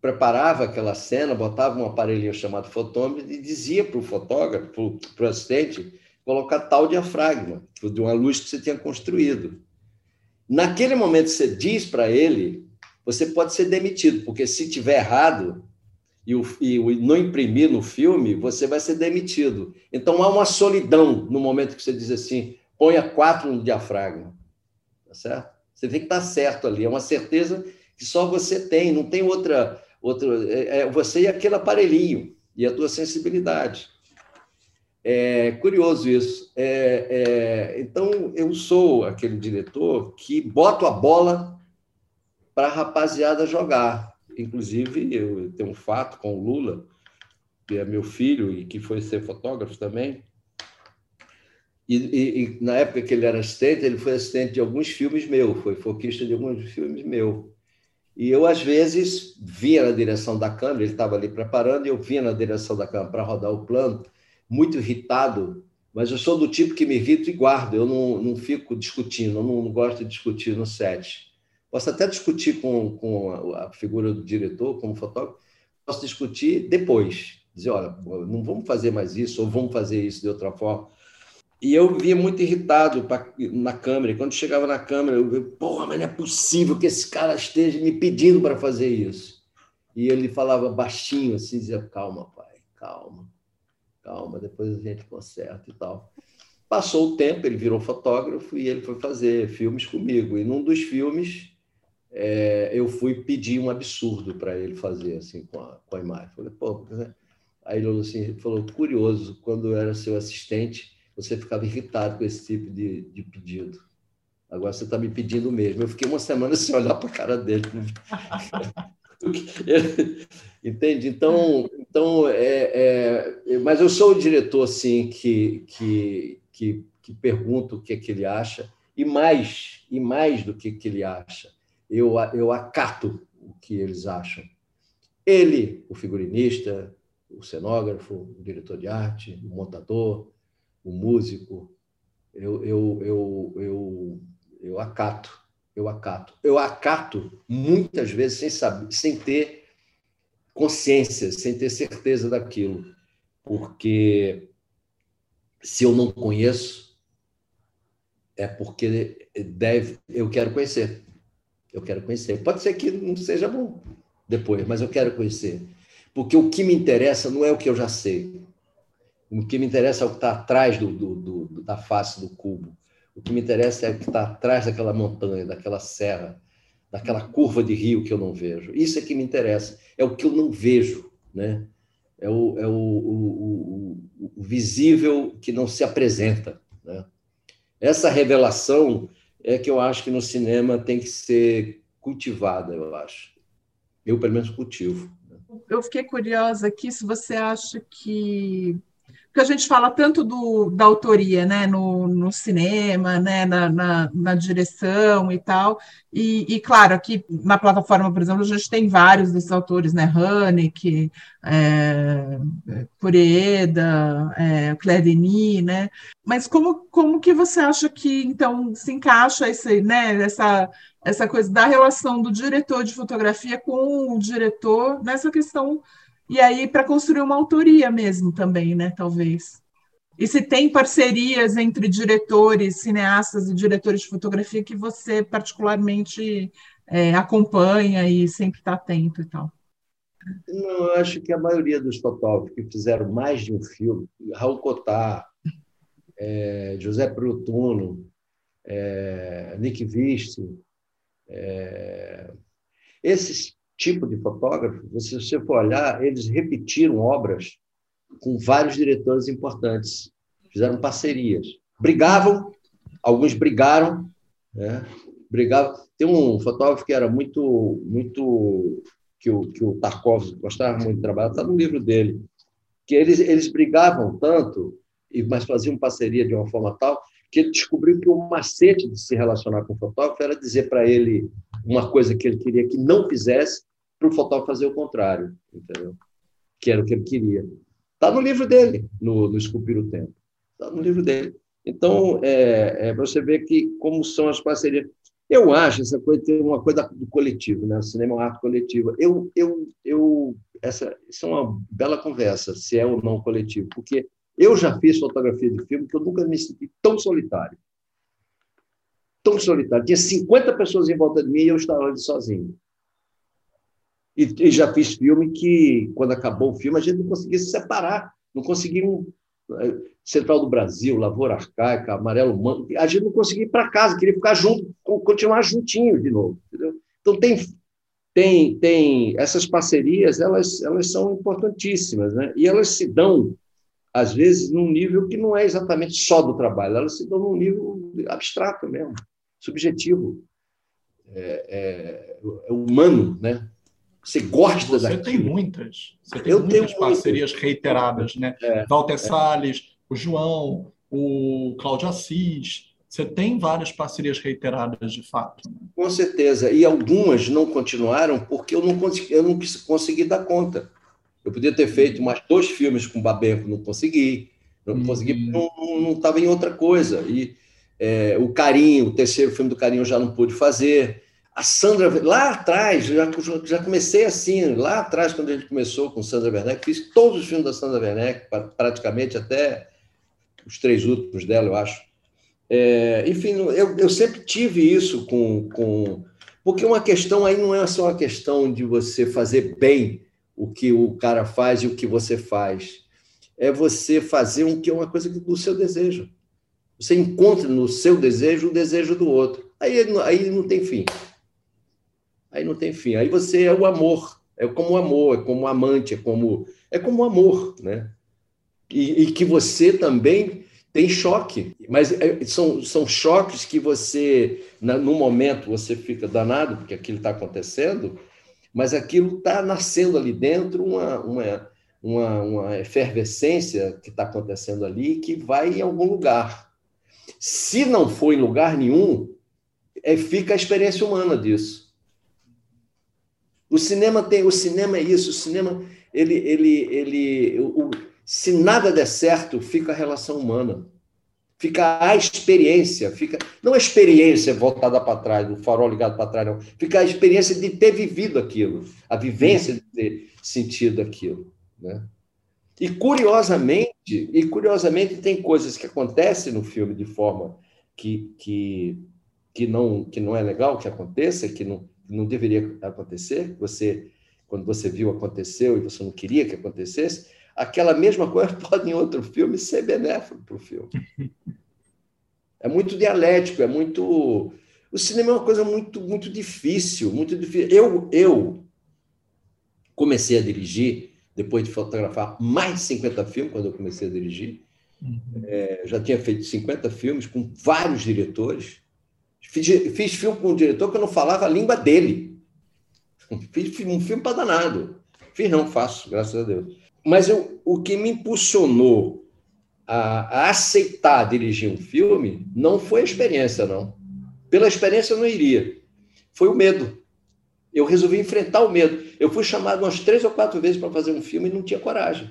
preparava aquela cena, botava um aparelhinho chamado fotômetro e dizia para o fotógrafo, para o assistente, colocar tal diafragma, de uma luz que você tinha construído. Naquele momento você diz para ele, você pode ser demitido, porque se tiver errado e, o, e não imprimir no filme, você vai ser demitido. Então há uma solidão no momento que você diz assim, ponha quatro no diafragma, tá certo? Você tem que estar certo ali, é uma certeza que só você tem, não tem outra, outra é, é você e aquele aparelhinho e a tua sensibilidade. É curioso isso. É, é, então, eu sou aquele diretor que boto a bola para a rapaziada jogar. Inclusive, eu tenho um fato com o Lula, que é meu filho e que foi ser fotógrafo também. E, e, e, na época que ele era assistente, ele foi assistente de alguns filmes meus, foi foquista de alguns filmes meus. E eu, às vezes, via na direção da câmera, ele estava ali preparando, e eu vinha na direção da câmera para rodar o plano muito irritado, mas eu sou do tipo que me irrito e guardo, eu não, não fico discutindo, eu não, não gosto de discutir no set. Posso até discutir com, com a figura do diretor, como fotógrafo, posso discutir depois, dizer, olha, não vamos fazer mais isso, ou vamos fazer isso de outra forma. E eu via muito irritado pra, na câmera. E quando chegava na câmera, eu via, porra, mas não é possível que esse cara esteja me pedindo para fazer isso. E ele falava baixinho, assim, dizia, calma, pai, calma calma, depois a gente conserta e tal. Passou o tempo, ele virou fotógrafo e ele foi fazer filmes comigo. E num dos filmes, é, eu fui pedir um absurdo para ele fazer assim com a, com a imagem. Falei, pô, né? aí ele assim, falou, curioso, quando eu era seu assistente, você ficava irritado com esse tipo de, de pedido. Agora você está me pedindo mesmo. Eu fiquei uma semana sem olhar para a cara dele. Entende? Então, então é, é, mas eu sou o diretor assim que, que, que, que pergunto o que, é que ele acha e mais e mais do que, que ele acha, eu, eu acato o que eles acham. Ele, o figurinista, o cenógrafo, o diretor de arte, o montador, o músico, eu, eu, eu, eu, eu acato eu acato. Eu acato muitas vezes sem saber, sem ter consciência, sem ter certeza daquilo, porque se eu não conheço é porque deve, eu quero conhecer. Eu quero conhecer. Pode ser que não seja bom depois, mas eu quero conhecer. Porque o que me interessa não é o que eu já sei. O que me interessa é o que está atrás do, do, do, da face do cubo. O que me interessa é o que está atrás daquela montanha, daquela serra, daquela curva de rio que eu não vejo. Isso é que me interessa. É o que eu não vejo, né? É o, é o, o, o, o visível que não se apresenta, né? Essa revelação é que eu acho que no cinema tem que ser cultivada, eu acho. Eu, pelo menos, cultivo. Né? Eu fiquei curiosa aqui se você acha que porque a gente fala tanto do, da autoria, né, no, no cinema, né, na, na, na, direção e tal, e, e, claro, aqui na plataforma, por exemplo, a gente tem vários desses autores, né, Haneke, é, Pureda, é, Claire Denis, né, mas como, como que você acha que, então, se encaixa esse, né, essa, essa coisa da relação do diretor de fotografia com o diretor nessa questão e aí para construir uma autoria mesmo também, né? Talvez. E se tem parcerias entre diretores, cineastas e diretores de fotografia que você particularmente é, acompanha e sempre está atento e tal? Não, eu acho que a maioria dos fotógrafos que fizeram mais de um filme, Raul Cotard, é, José Brutuno, é, Nick Viste, é, esses tipo de fotógrafo, se você for olhar, eles repetiram obras com vários diretores importantes, fizeram parcerias, brigavam, alguns brigaram, né? brigavam. Tem um fotógrafo que era muito, muito que o que o Tarkovsky gostava muito de trabalhar, está no livro dele, que eles eles brigavam tanto mas faziam parceria de uma forma tal que ele descobriu que o macete de se relacionar com o fotógrafo era dizer para ele uma coisa que ele queria que não fizesse para o fotógrafo fazer o contrário, entendeu? Que era o que ele queria. Está no livro dele, no, no Esculpir o Tempo. Está no livro dele. Então, é, é, você vê que como são as parcerias. Eu acho essa coisa tem uma coisa do coletivo, né? O cinema é uma arte coletiva. Eu, eu, eu, essa, isso é uma bela conversa, se é ou não coletivo, porque eu já fiz fotografia de filme que eu nunca me senti tão solitário. Tão solitário. Tinha 50 pessoas em volta de mim e eu estava ali sozinho. E, e, já fiz filme que, quando acabou o filme, a gente não conseguia se separar, não conseguia. Um, eh, Central do Brasil, Lavoura Arcaica, Amarelo Mano, a gente não conseguia ir para casa, queria ficar junto, continuar juntinho de novo. Entendeu? Então, tem, tem, tem essas parcerias, elas, elas são importantíssimas, né? e elas se dão, às vezes, num nível que não é exatamente só do trabalho, elas se dão num nível abstrato mesmo, subjetivo, é, é, é humano, né? Você gosta Você daquilo. tem muitas. Você tem eu muitas parcerias reiteradas, né? É, Walter é. Salles, o João, o Cláudio Assis. Você tem várias parcerias reiteradas, de fato. Com certeza. E algumas não continuaram porque eu não consegui, eu não consegui dar conta. Eu podia ter feito mais dois filmes com o Babenco, não consegui. Não uhum. consegui, não estava em outra coisa. E é, o Carinho, o terceiro filme do Carinho eu já não pude fazer. A Sandra, lá atrás, já, já comecei assim, lá atrás, quando a gente começou com Sandra Werneck, fiz todos os filmes da Sandra Werneck, praticamente até os três últimos dela, eu acho. É, enfim, eu, eu sempre tive isso com, com. Porque uma questão aí não é só uma questão de você fazer bem o que o cara faz e o que você faz. É você fazer um que é uma coisa do seu desejo. Você encontra no seu desejo o desejo do outro. Aí, aí não tem fim aí não tem fim. Aí você é o amor, é como o amor, é como o amante, é como é como o amor, né? E, e que você também tem choque, mas é, são, são choques que você, no momento, você fica danado porque aquilo está acontecendo, mas aquilo está nascendo ali dentro, uma, uma, uma, uma efervescência que está acontecendo ali que vai em algum lugar. Se não for em lugar nenhum, é, fica a experiência humana disso. O cinema tem, o cinema é isso, o cinema ele ele ele o, se nada der certo, fica a relação humana. Fica a experiência, fica não a experiência voltada para trás, do farol ligado para trás, não. Fica a experiência de ter vivido aquilo, a vivência de ter sentido aquilo, né? E curiosamente, e curiosamente tem coisas que acontecem no filme de forma que, que que não que não é legal que aconteça, que não não deveria acontecer, você quando você viu aconteceu e você não queria que acontecesse, aquela mesma coisa pode em outro filme ser benéfico para o filme. É muito dialético, é muito. O cinema é uma coisa muito, muito difícil, muito difícil. Eu, eu comecei a dirigir depois de fotografar mais de 50 filmes quando eu comecei a dirigir. Uhum. É, já tinha feito 50 filmes com vários diretores. Fiz, fiz filme com um diretor que eu não falava a língua dele. Fiz um filme para danado. Fiz não, faço, graças a Deus. Mas eu, o que me impulsionou a, a, aceitar dirigir um filme não foi a experiência, não. Pela experiência eu não iria. Foi o medo. Eu resolvi enfrentar o medo. Eu fui chamado umas três ou quatro vezes para fazer um filme e não tinha coragem.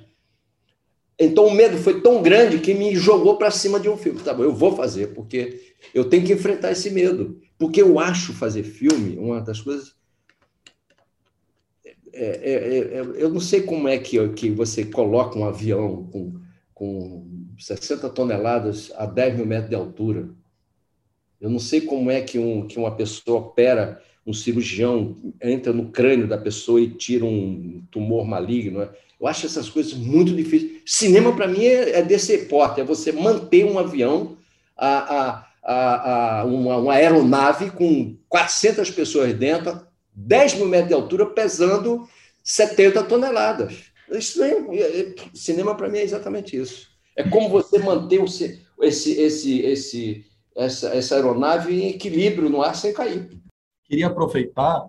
Então o medo foi tão grande que me jogou para cima de um filme. Tá bom, eu vou fazer, porque eu tenho que enfrentar esse medo. Porque eu acho fazer filme uma das coisas. É, é, é, é eu não sei como é que, que você coloca um avião com, com 60 toneladas a 10 mil metros de altura. Eu não sei como é que, um, que uma pessoa opera, um cirurgião entra no crânio da pessoa e tira um tumor maligno. Né? Eu acho essas coisas muito difíceis. Cinema, para mim, é, é desse porte, é você manter um avião, a, a, a, uma, uma, aeronave com 400 pessoas dentro, 10 mil metros de altura, pesando 70 toneladas. Isso é, é, cinema, para mim, é exatamente isso. É como você manter o, esse, esse, esse, essa, essa aeronave em equilíbrio no ar sem cair. Queria aproveitar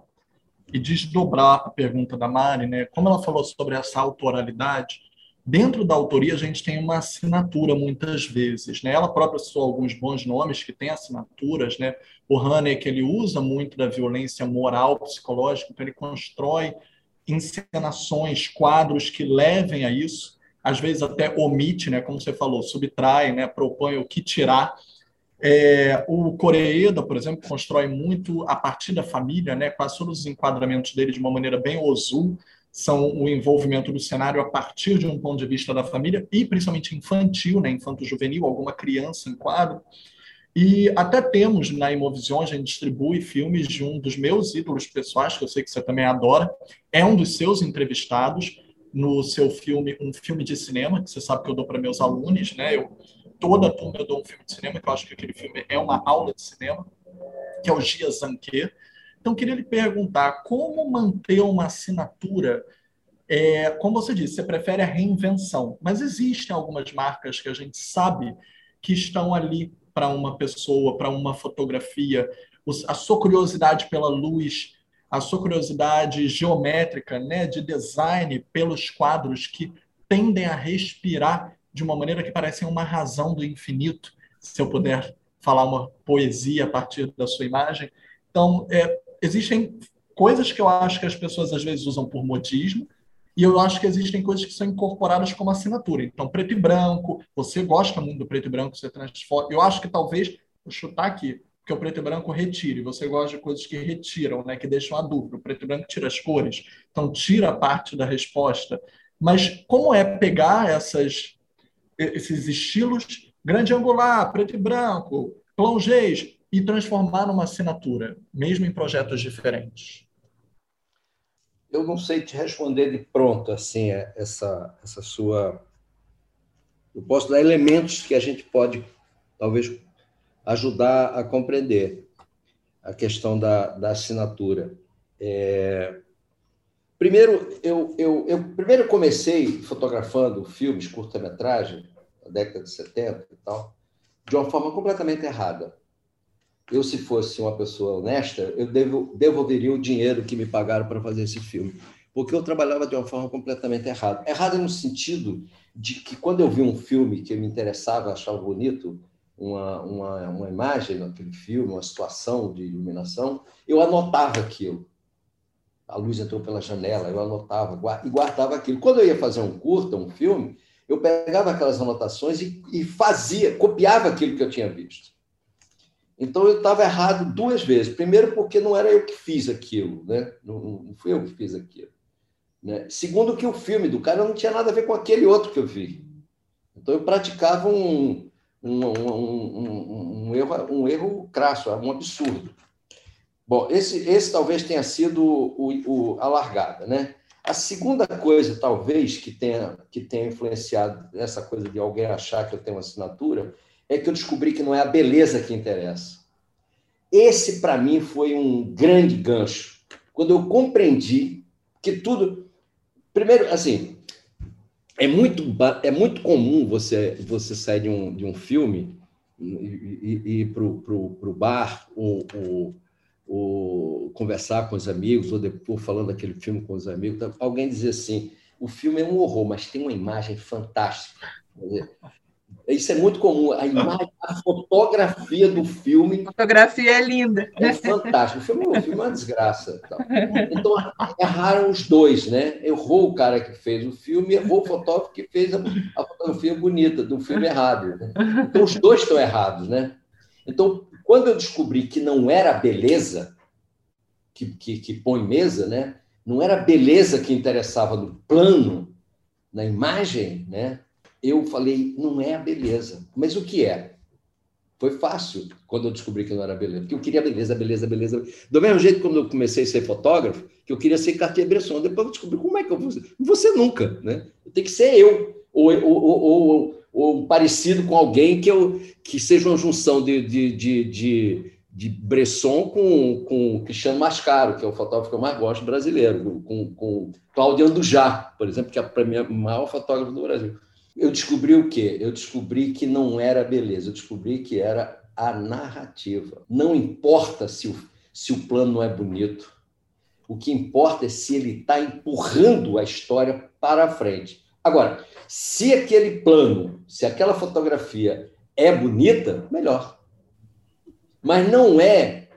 e desdobrar a pergunta da Mari, né? Como ela falou sobre essa autoralidade, dentro da autoria a gente tem uma assinatura muitas vezes, né? Ela própria citou alguns bons nomes que têm assinaturas, né? O Haneke, ele usa muito da violência moral, psicológica, então ele constrói encenações, quadros que levem a isso às vezes até omite, né, como você falou, subtrai, né, propõe o que tirar. É, o Coreeda, por exemplo, constrói muito a partir da família, né, quase todos os enquadramentos dele de uma maneira bem osul, são o envolvimento do cenário a partir de um ponto de vista da família, e principalmente infantil, né, infanto-juvenil, alguma criança em quadro. E até temos na Imovision, a gente distribui filmes de um dos meus ídolos pessoais, que eu sei que você também adora, é um dos seus entrevistados, no seu filme, um filme de cinema, que você sabe que eu dou para meus alunos, né? Eu, toda a turma eu dou um filme de cinema, que eu acho que aquele filme é uma aula de cinema, que é o Gia Zanquet. Então, queria lhe perguntar como manter uma assinatura. É, como você disse, você prefere a reinvenção, mas existem algumas marcas que a gente sabe que estão ali para uma pessoa, para uma fotografia, a sua curiosidade pela luz, a sua curiosidade geométrica, né, de design pelos quadros que tendem a respirar de uma maneira que parecem uma razão do infinito, se eu puder falar uma poesia a partir da sua imagem. Então, é, existem coisas que eu acho que as pessoas às vezes usam por modismo, e eu acho que existem coisas que são incorporadas como assinatura. Então, preto e branco, você gosta muito do preto e branco, você transforma. Eu acho que talvez, vou chutar aqui, que o preto e branco retire. Você gosta de coisas que retiram, né, que deixam a dúvida. O preto e branco tira as cores, então tira parte da resposta. Mas como é pegar essas, esses estilos grande angular, preto e branco, plongés e transformar numa assinatura, mesmo em projetos diferentes? Eu não sei te responder de pronto assim é, essa essa sua. Eu posso dar elementos que a gente pode talvez ajudar a compreender a questão da, da assinatura. É... Primeiro, eu, eu, eu primeiro comecei fotografando filmes, curta-metragem, na década de 70 e tal, de uma forma completamente errada. Eu, se fosse uma pessoa honesta, eu devo, devolveria o dinheiro que me pagaram para fazer esse filme, porque eu trabalhava de uma forma completamente errada. Errada no sentido de que, quando eu vi um filme que me interessava, achava bonito, uma, uma, uma imagem naquele filme, uma situação de iluminação, eu anotava aquilo. A luz entrou pela janela, eu anotava e guardava aquilo. Quando eu ia fazer um curta, um filme, eu pegava aquelas anotações e, e fazia, copiava aquilo que eu tinha visto. Então eu estava errado duas vezes. Primeiro, porque não era eu que fiz aquilo, né? não, não fui eu que fiz aquilo. Né? Segundo, que o filme do cara não tinha nada a ver com aquele outro que eu vi. Então eu praticava um, um, um, um, erro, um erro crasso, um absurdo. Bom, esse, esse talvez tenha sido o, o, a largada, né? A segunda coisa, talvez, que tenha, que tenha influenciado essa coisa de alguém achar que eu tenho uma assinatura, é que eu descobri que não é a beleza que interessa. Esse, para mim, foi um grande gancho. Quando eu compreendi que tudo. Primeiro, assim, é muito, é muito comum você, você sair de um, de um filme e, e ir para o bar ou, ou, ou, conversar com os amigos, ou depois falando daquele filme com os amigos, alguém dizer assim: o filme é um horror, mas tem uma imagem fantástica. Isso é muito comum. A imagem, a fotografia do filme. A fotografia é linda. É fantástico. O filme, o filme é uma desgraça. Então, erraram os dois, né? Errou o cara que fez o filme, errou o fotógrafo que fez a, a fotografia bonita do filme errado. Né? Então, os dois estão errados, né? Então, quando eu descobri que não era a beleza que, que, que põe mesa, né? Não era a beleza que interessava no plano, na imagem, né? eu falei, não é a beleza. Mas o que é? Foi fácil quando eu descobri que não era beleza, porque eu queria beleza, beleza, beleza. Do mesmo jeito quando eu comecei a ser fotógrafo, que eu queria ser Cartier-Bresson. Depois eu descobri como é que eu vou ser. Você nunca, né? Tem que ser eu, ou, ou, ou, parecido com alguém que, eu, que seja uma junção de, de, de, de, Bresson com, com Cristiano Mascaro, que é o fotógrafo que eu mais gosto brasileiro, com, com Cláudio Andujá, por exemplo, que é é o maior fotógrafo do Brasil eu descobri o quê? Eu descobri que não era beleza, eu descobri que era a narrativa. Não importa se o, se o plano não é bonito, o que importa é se ele está empurrando a história para frente. Agora, se aquele plano, se aquela fotografia é bonita, melhor. Mas não é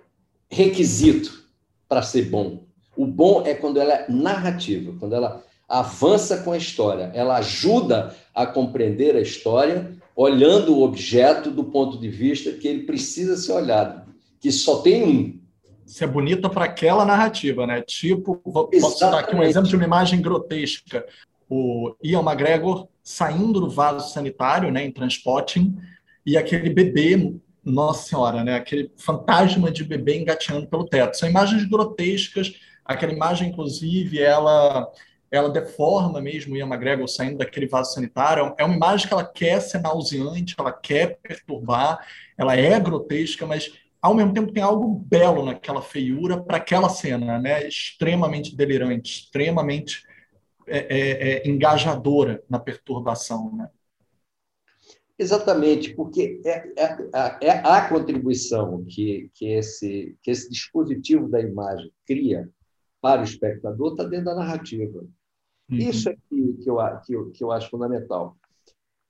requisito para ser bom. O bom é quando ela é narrativa, quando ela avança com a história, ela ajuda a compreender a história, olhando o objeto do ponto de vista que ele precisa ser olhado, que só tem um. Isso é bonita para aquela narrativa, né? Tipo, vou, posso citar aqui um exemplo de uma imagem grotesca. O Ian McGregor saindo do vaso sanitário, né, em transporting, e aquele bebê, nossa senhora, né, aquele fantasma de bebê engateando pelo teto. São imagens grotescas. Aquela imagem, inclusive, ela ela deforma mesmo Ian McGregor saindo daquele vaso sanitário. É uma imagem que ela quer ser nauseante, ela quer perturbar, ela é grotesca, mas ao mesmo tempo tem algo belo naquela feiura para aquela cena, né? Extremamente delirante, extremamente é, é, é, engajadora na perturbação, né? Exatamente, porque é, é, é, a contribuição que, que, esse, que esse dispositivo da imagem cria para o espectador está dentro da narrativa. Uhum. Isso é que, que, eu, que, eu, que eu acho fundamental.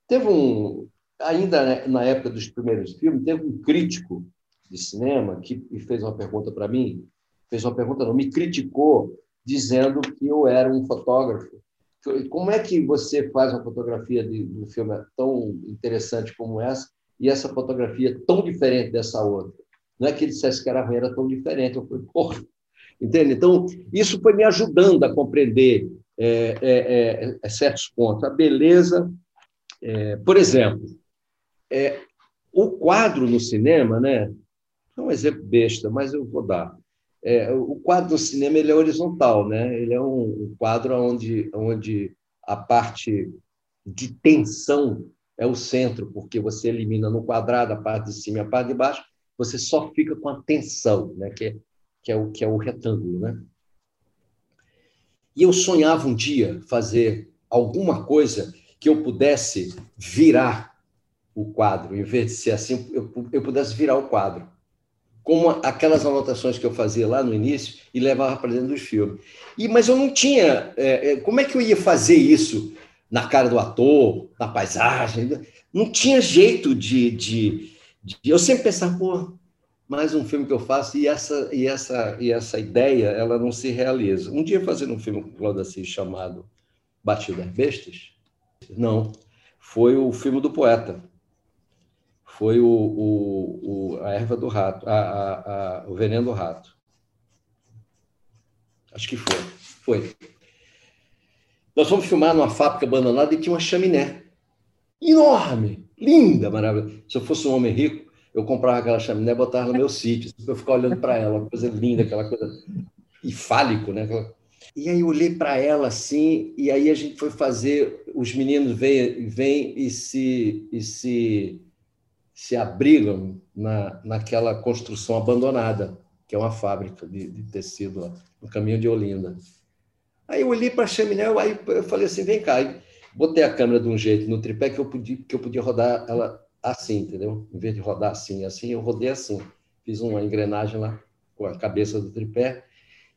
Teve um, ainda na época dos primeiros filmes, teve um crítico de cinema que fez uma pergunta para mim, fez uma pergunta, não, me criticou dizendo que eu era um fotógrafo. Como é que você faz uma fotografia de, de um filme tão interessante como essa e essa fotografia tão diferente dessa outra? Não é que ele dissesse que era era tão diferente. Eu falei, porra, entende? Então, isso foi me ajudando a compreender é, é, é, certos pontos. A beleza, é, por exemplo, é, o quadro no cinema, né? É um exemplo besta, mas eu vou dar. É, o quadro no cinema ele é horizontal, né? Ele é um, um quadro onde, onde a parte de tensão é o centro, porque você elimina no quadrado a parte de cima e a parte de baixo, você só fica com a tensão, né? que, é, que, é o, que é o retângulo. Né? E eu sonhava um dia fazer alguma coisa que eu pudesse virar o quadro, em vez de ser assim, eu, eu pudesse virar o quadro. Como aquelas anotações que eu fazia lá no início e levava para dentro dos filmes. E, mas eu não tinha. É, é, como é que eu ia fazer isso na cara do ator, na paisagem? Não tinha jeito de. de, de eu sempre pensava, pô, mais um filme que eu faço e essa e essa e essa ideia ela não se realiza. Um dia fazendo um filme com Cláudio Assis chamado Batidas Bestas, não, foi o filme do poeta. Foi o, o, o a erva do rato, a, a, a, o veneno do rato. Acho que foi. Foi. Nós fomos filmar numa fábrica abandonada e tinha uma chaminé enorme linda, maravilhosa. Se eu fosse um homem rico, eu comprava aquela chaminé e botava no meu sítio, para eu ficar olhando para ela, uma coisa linda, aquela coisa e fálico, né? E aí eu olhei para ela assim, e aí a gente foi fazer, os meninos vêm, vêm e se e se se abrigam na, naquela construção abandonada, que é uma fábrica de, de tecido lá, no caminho de Olinda. Aí eu olhei para a chaminé, aí eu falei assim, vem cá, aí botei a câmera de um jeito no tripé que eu podia, que eu podia rodar ela assim, entendeu? Em vez de rodar assim, assim, eu rodei assim. Fiz uma engrenagem lá com a cabeça do tripé.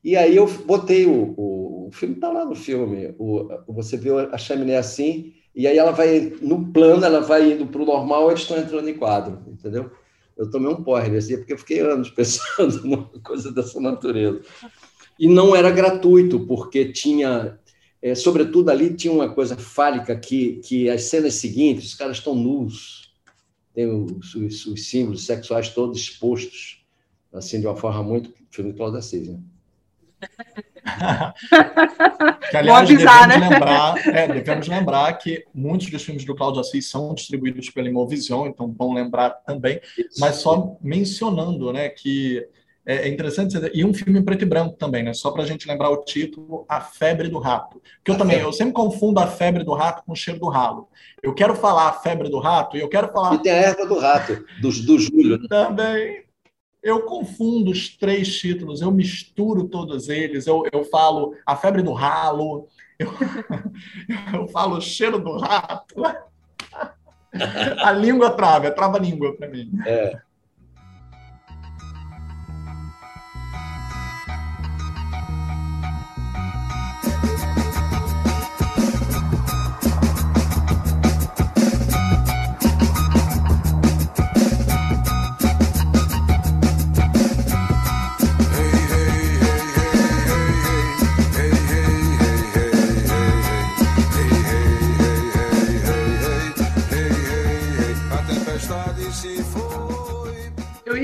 E aí eu botei o, o, o filme, está lá no filme. O, você vê a chaminé assim, e aí ela vai, no plano, ela vai indo para o normal, eles estão entrando em quadro, entendeu? Eu tomei um porre assim, porque eu fiquei anos pensando numa coisa dessa natureza. E não era gratuito, porque tinha, é, sobretudo ali, tinha uma coisa fálica que, que as cenas seguintes, os caras estão nus, tem os, os, os símbolos sexuais todos expostos, assim, de uma forma muito filme Cláudio Assis, né? que, aliás, avisar, devemos, né? lembrar, é, devemos lembrar que muitos dos filmes do Cláudio Assis são distribuídos pela Imovision, então bom lembrar também, Isso. mas só mencionando né, que é, é interessante e um filme em preto e branco também, né? Só para a gente lembrar o título, A Febre do Rato. Que eu também, eu sempre confundo a febre do rato com o cheiro do ralo. Eu quero falar a febre do rato e eu quero falar. E tem a erva do rato, do, do Júlio. Né? Também eu confundo os três títulos, eu misturo todos eles, eu, eu falo a febre do ralo, eu, eu falo o cheiro do rato. A língua trava, é trava-língua para mim. É.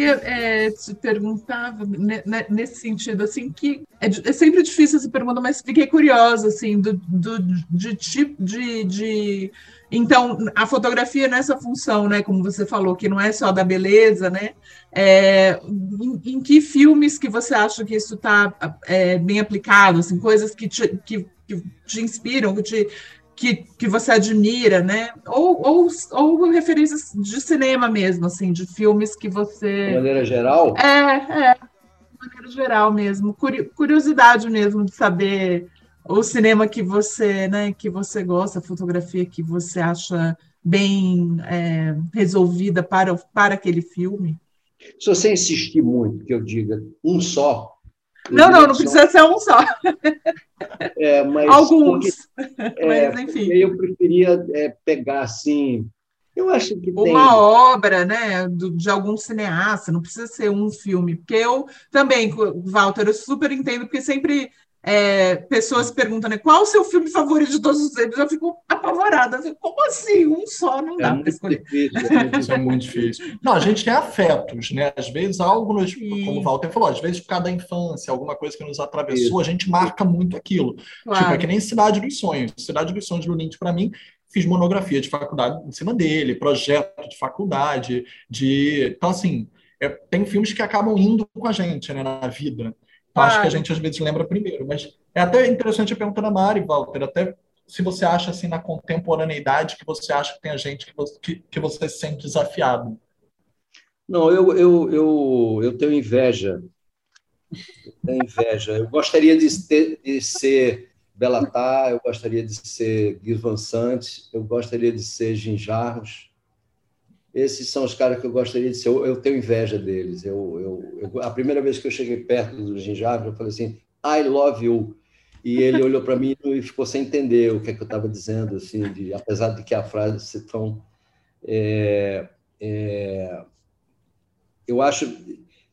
é, te perguntava nesse sentido, assim, que é, é, sempre difícil essa pergunta, mas fiquei curiosa, assim, do, do de tipo de, de, Então, a fotografia nessa função, né, como você falou, que não é só da beleza, né, é, em, em, que filmes que você acha que isso está é, bem aplicado, assim, coisas que te, que, que te inspiram, que te que, que você admira, né? Ou, ou, ou referências de cinema mesmo, assim, de filmes que você. De maneira geral? É, é. De maneira geral mesmo. Curiosidade mesmo de saber o cinema que você, né, que você gosta, a fotografia que você acha bem é, resolvida para, para aquele filme. Se você insistir muito que eu diga um só, não, não, não precisa ser um só. É, mas Alguns. Porque, é, mas, enfim. Eu preferia é, pegar assim. Eu acho que Uma tem... obra, né, de algum cineasta, não precisa ser um filme. Porque eu também, Walter, eu super entendo, porque sempre é, pessoas perguntam, né, qual o seu filme favorito de todos os tempos? Eu fico apavorada. Como assim? Um só não dá é para escolher. Difícil, é isso é muito difícil. Não, a gente tem afetos, né? Às vezes, algo, nos, como o Walter falou, às vezes, por causa da infância, alguma coisa que nos atravessou, isso. a gente marca muito aquilo. Claro. Tipo, é que nem Cidade dos Sonhos. Cidade dos Sonhos do Lynch, para mim, fiz monografia de faculdade em cima dele, projeto de faculdade, de. Então, assim, é, tem filmes que acabam indo com a gente né, na vida. Então, acho que a gente às vezes lembra primeiro, mas é até interessante a pergunta da Mari, Walter, até se você acha assim na contemporaneidade que você acha que tem a gente que você, que, que você se sente desafiado. Não, eu, eu, eu, eu tenho inveja. Eu tenho inveja. Eu gostaria de, ter, de ser Belatá, eu gostaria de ser Guy Van Sant, eu gostaria de ser Jim Jarros, esses são os caras que eu gostaria de ser. Eu, eu tenho inveja deles. Eu, eu, eu, a primeira vez que eu cheguei perto do Ginjabra, eu falei assim, I love you. E ele olhou para mim e ficou sem entender o que, é que eu estava dizendo, assim, de, apesar de que a frase ser tão. É, é, eu acho.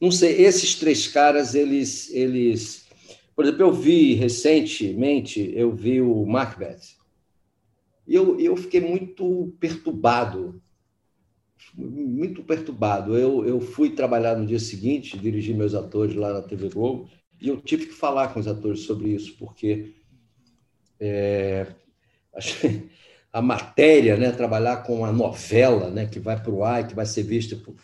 Não sei, esses três caras, eles. eles por exemplo, eu vi recentemente, eu vi o Macbeth. E eu, eu fiquei muito perturbado muito perturbado. Eu, eu fui trabalhar no dia seguinte, dirigi meus atores lá na TV Globo, e eu tive que falar com os atores sobre isso, porque é, a matéria, né? trabalhar com a novela né? que vai para o ar, que vai ser vista por,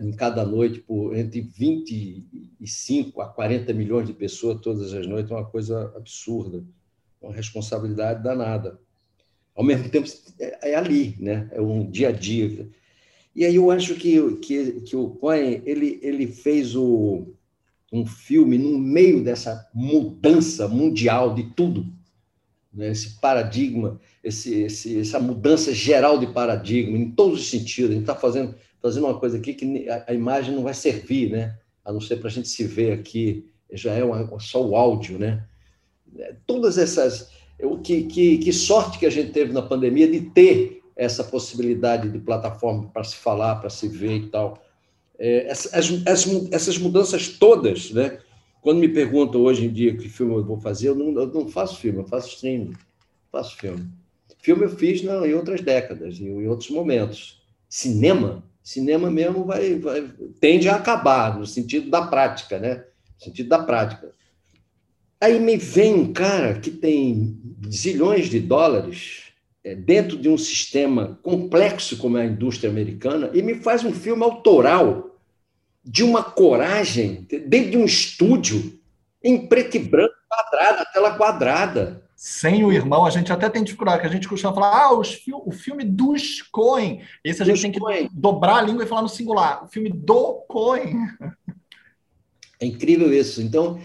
em cada noite por entre 25 a 40 milhões de pessoas todas as noites, é uma coisa absurda, uma responsabilidade danada. Ao mesmo tempo, é, é ali, né? é um dia a dia. E aí eu acho que, que, que o Cohen ele, ele fez o, um filme no meio dessa mudança mundial de tudo, né? esse paradigma, esse, esse, essa mudança geral de paradigma, em todos os sentidos. A gente está fazendo, fazendo uma coisa aqui que a, a, imagem não vai servir, né? a não ser para a gente se ver aqui, já é uma, só o áudio. Né? Todas essas. Que, que, que sorte que a gente teve na pandemia de ter essa possibilidade de plataforma para se falar, para se ver e tal. É, essas, essas mudanças todas, né? Quando me perguntam hoje em dia que filme eu vou fazer, eu não, eu não faço filme, eu faço streaming, faço filme. Filme eu fiz em outras décadas, em outros momentos. Cinema, cinema mesmo vai, vai tende a acabar no sentido da prática, né? No sentido da prática. Aí me vem um cara que tem zilhões de dólares dentro de um sistema complexo como é a indústria americana e me faz um filme autoral de uma coragem dentro de um estúdio em preto e branco, quadrada, tela quadrada. Sem o irmão, a gente até tem dificuldade, que a gente costuma falar, ah, fi o filme dos Coen. Esse a gente tem que Coen. dobrar a língua e falar no singular. O filme do Coen. É incrível isso. Então,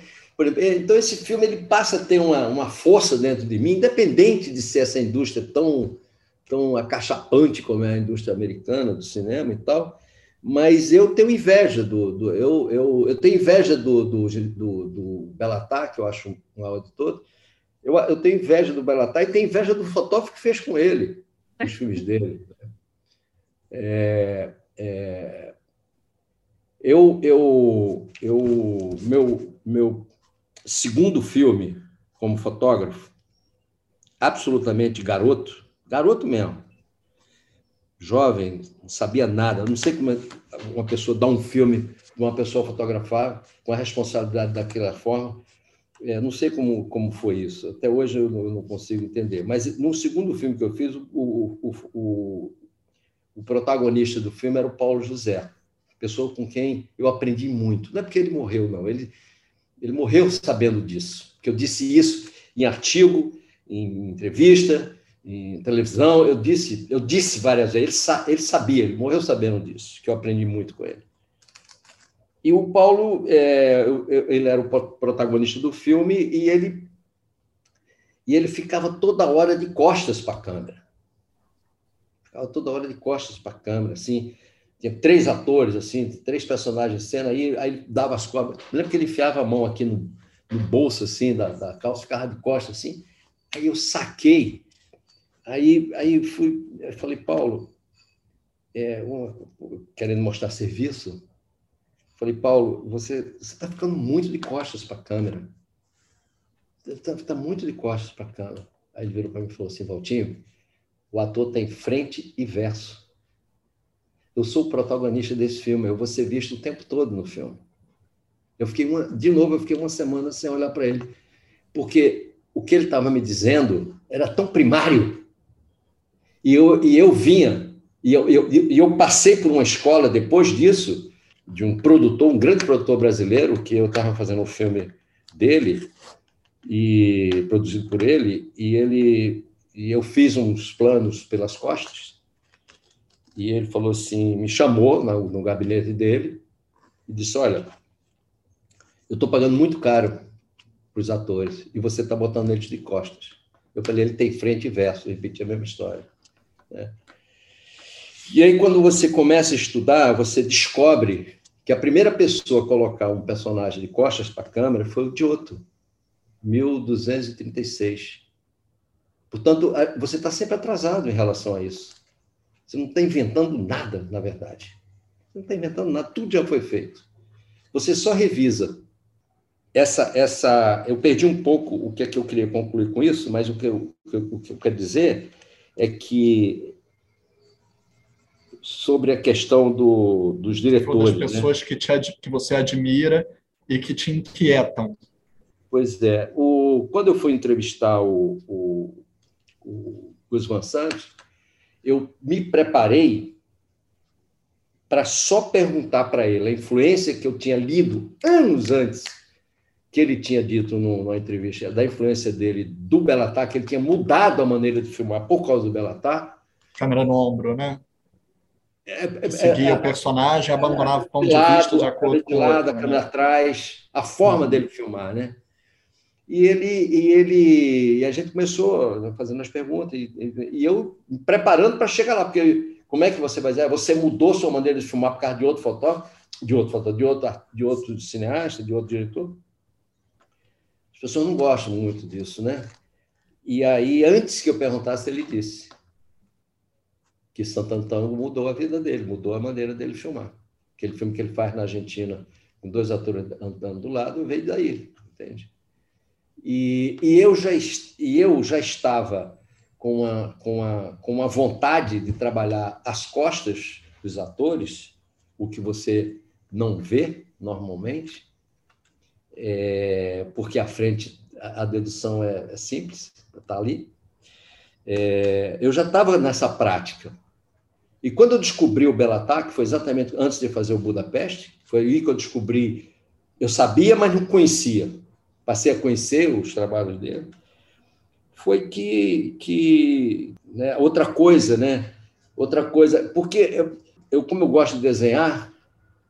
então, esse filme ele passa a ter uma, uma força dentro de mim, independente de ser essa indústria tão, tão acachapante como é a indústria americana do cinema e tal. Mas eu tenho inveja do. do eu, eu, eu tenho inveja do, do, do, do que eu acho um auditor. Eu, eu tenho inveja do Belatar e tenho inveja do fotógrafo que fez com ele, os filmes dele. É, é, eu, eu, eu, meu, meu segundo filme como fotógrafo, absolutamente garoto, garoto mesmo, jovem, não sabia nada. Não sei como uma pessoa dá um filme uma pessoa fotografar com a responsabilidade daquela forma. É, não sei como, como foi isso. Até hoje eu não, eu não, consigo entender. Mas no segundo filme que eu fiz, o, o, o, o protagonista do filme era o Paulo José, pessoa com quem eu aprendi muito. Não é porque ele morreu, não. Ele ele morreu sabendo disso, que eu disse isso em artigo, em entrevista, em televisão. Eu disse, eu disse várias vezes. Ele, ele sabia, ele morreu sabendo disso, que eu aprendi muito com ele. E o Paulo, é, ele era o protagonista do filme e ele e ele ficava toda hora de costas para a câmera. Ficava toda hora de costas para a câmera, assim tinha três atores, assim, três personagens em cena, aí, aí dava as cobras. lembro que ele enfiava a mão aqui no, no bolso, assim, da, da calça, ficava de costas, assim. Aí eu saquei. Aí, aí fui, eu falei, Paulo, é, uma, querendo mostrar serviço, falei, Paulo, você está ficando muito de costas para a câmera. Está tá muito de costas para a câmera. Aí ele virou para mim e falou assim, Valtinho, o ator tem frente e verso eu sou o protagonista desse filme, eu vou ser visto o tempo todo no filme. Eu fiquei uma, de novo, eu fiquei uma semana sem olhar para ele, porque o que ele estava me dizendo era tão primário. E eu, e eu vinha, e eu, eu, eu passei por uma escola depois disso, de um produtor, um grande produtor brasileiro, que eu estava fazendo um filme dele, e produzido por ele, e ele e eu fiz uns planos pelas costas, e ele falou assim, me chamou no, no gabinete dele e disse: Olha, eu estou pagando muito caro para os atores e você está botando eles de costas. Eu falei: ele tem frente e verso, repeti a mesma história. Né? E aí, quando você começa a estudar, você descobre que a primeira pessoa a colocar um personagem de costas para a câmera foi o Giotto, 1236. Portanto, você está sempre atrasado em relação a isso. Você não está inventando nada, na verdade. Você não está inventando nada, tudo já foi feito. Você só revisa. Essa, essa, eu perdi um pouco o que é que eu queria concluir com isso, mas o que eu, o que eu quero dizer é que sobre a questão do, dos diretores, das né? pessoas né? que, te, que você admira e que te inquietam. Pois é. O, quando eu fui entrevistar o, o, o Guzmán Santos, eu me preparei para só perguntar para ele a influência que eu tinha lido anos antes que ele tinha dito numa entrevista da influência dele do Belatar, que ele tinha mudado a maneira de filmar por causa do Belatar. Câmera no ombro, né? É, é, Seguia é, o personagem, abandonava o ponto de, lado, vista de acordo com o lado, a câmera né? atrás, a forma uhum. dele filmar, né? E ele, e ele, e a gente começou né, fazendo as perguntas e, e eu me preparando para chegar lá, porque como é que você vai dizer? Você mudou sua maneira de filmar por causa de outro fotógrafo, de outro fotógrafo, de outro, de outro cineasta, de outro diretor? As pessoas não gostam muito disso, né? E aí, antes que eu perguntasse, ele disse: que Santo Antônio mudou a vida dele, mudou a maneira dele filmar. Aquele filme que ele faz na Argentina, com dois atores andando do lado, veio daí, entende? E, e, eu, já, e eu já estava com a, com, a, com a vontade de trabalhar as costas dos atores, o que você não vê normalmente, é, porque a frente, a, dedução é, é simples, está ali. É, eu já estava nessa prática. E quando eu descobri o Belatá, que foi exatamente antes de fazer o Budapeste, foi aí que eu descobri. Eu sabia, mas não conhecia. Passei a conhecer os trabalhos dele. Foi que, que né, outra coisa, né? Outra coisa, porque eu, eu como eu gosto de desenhar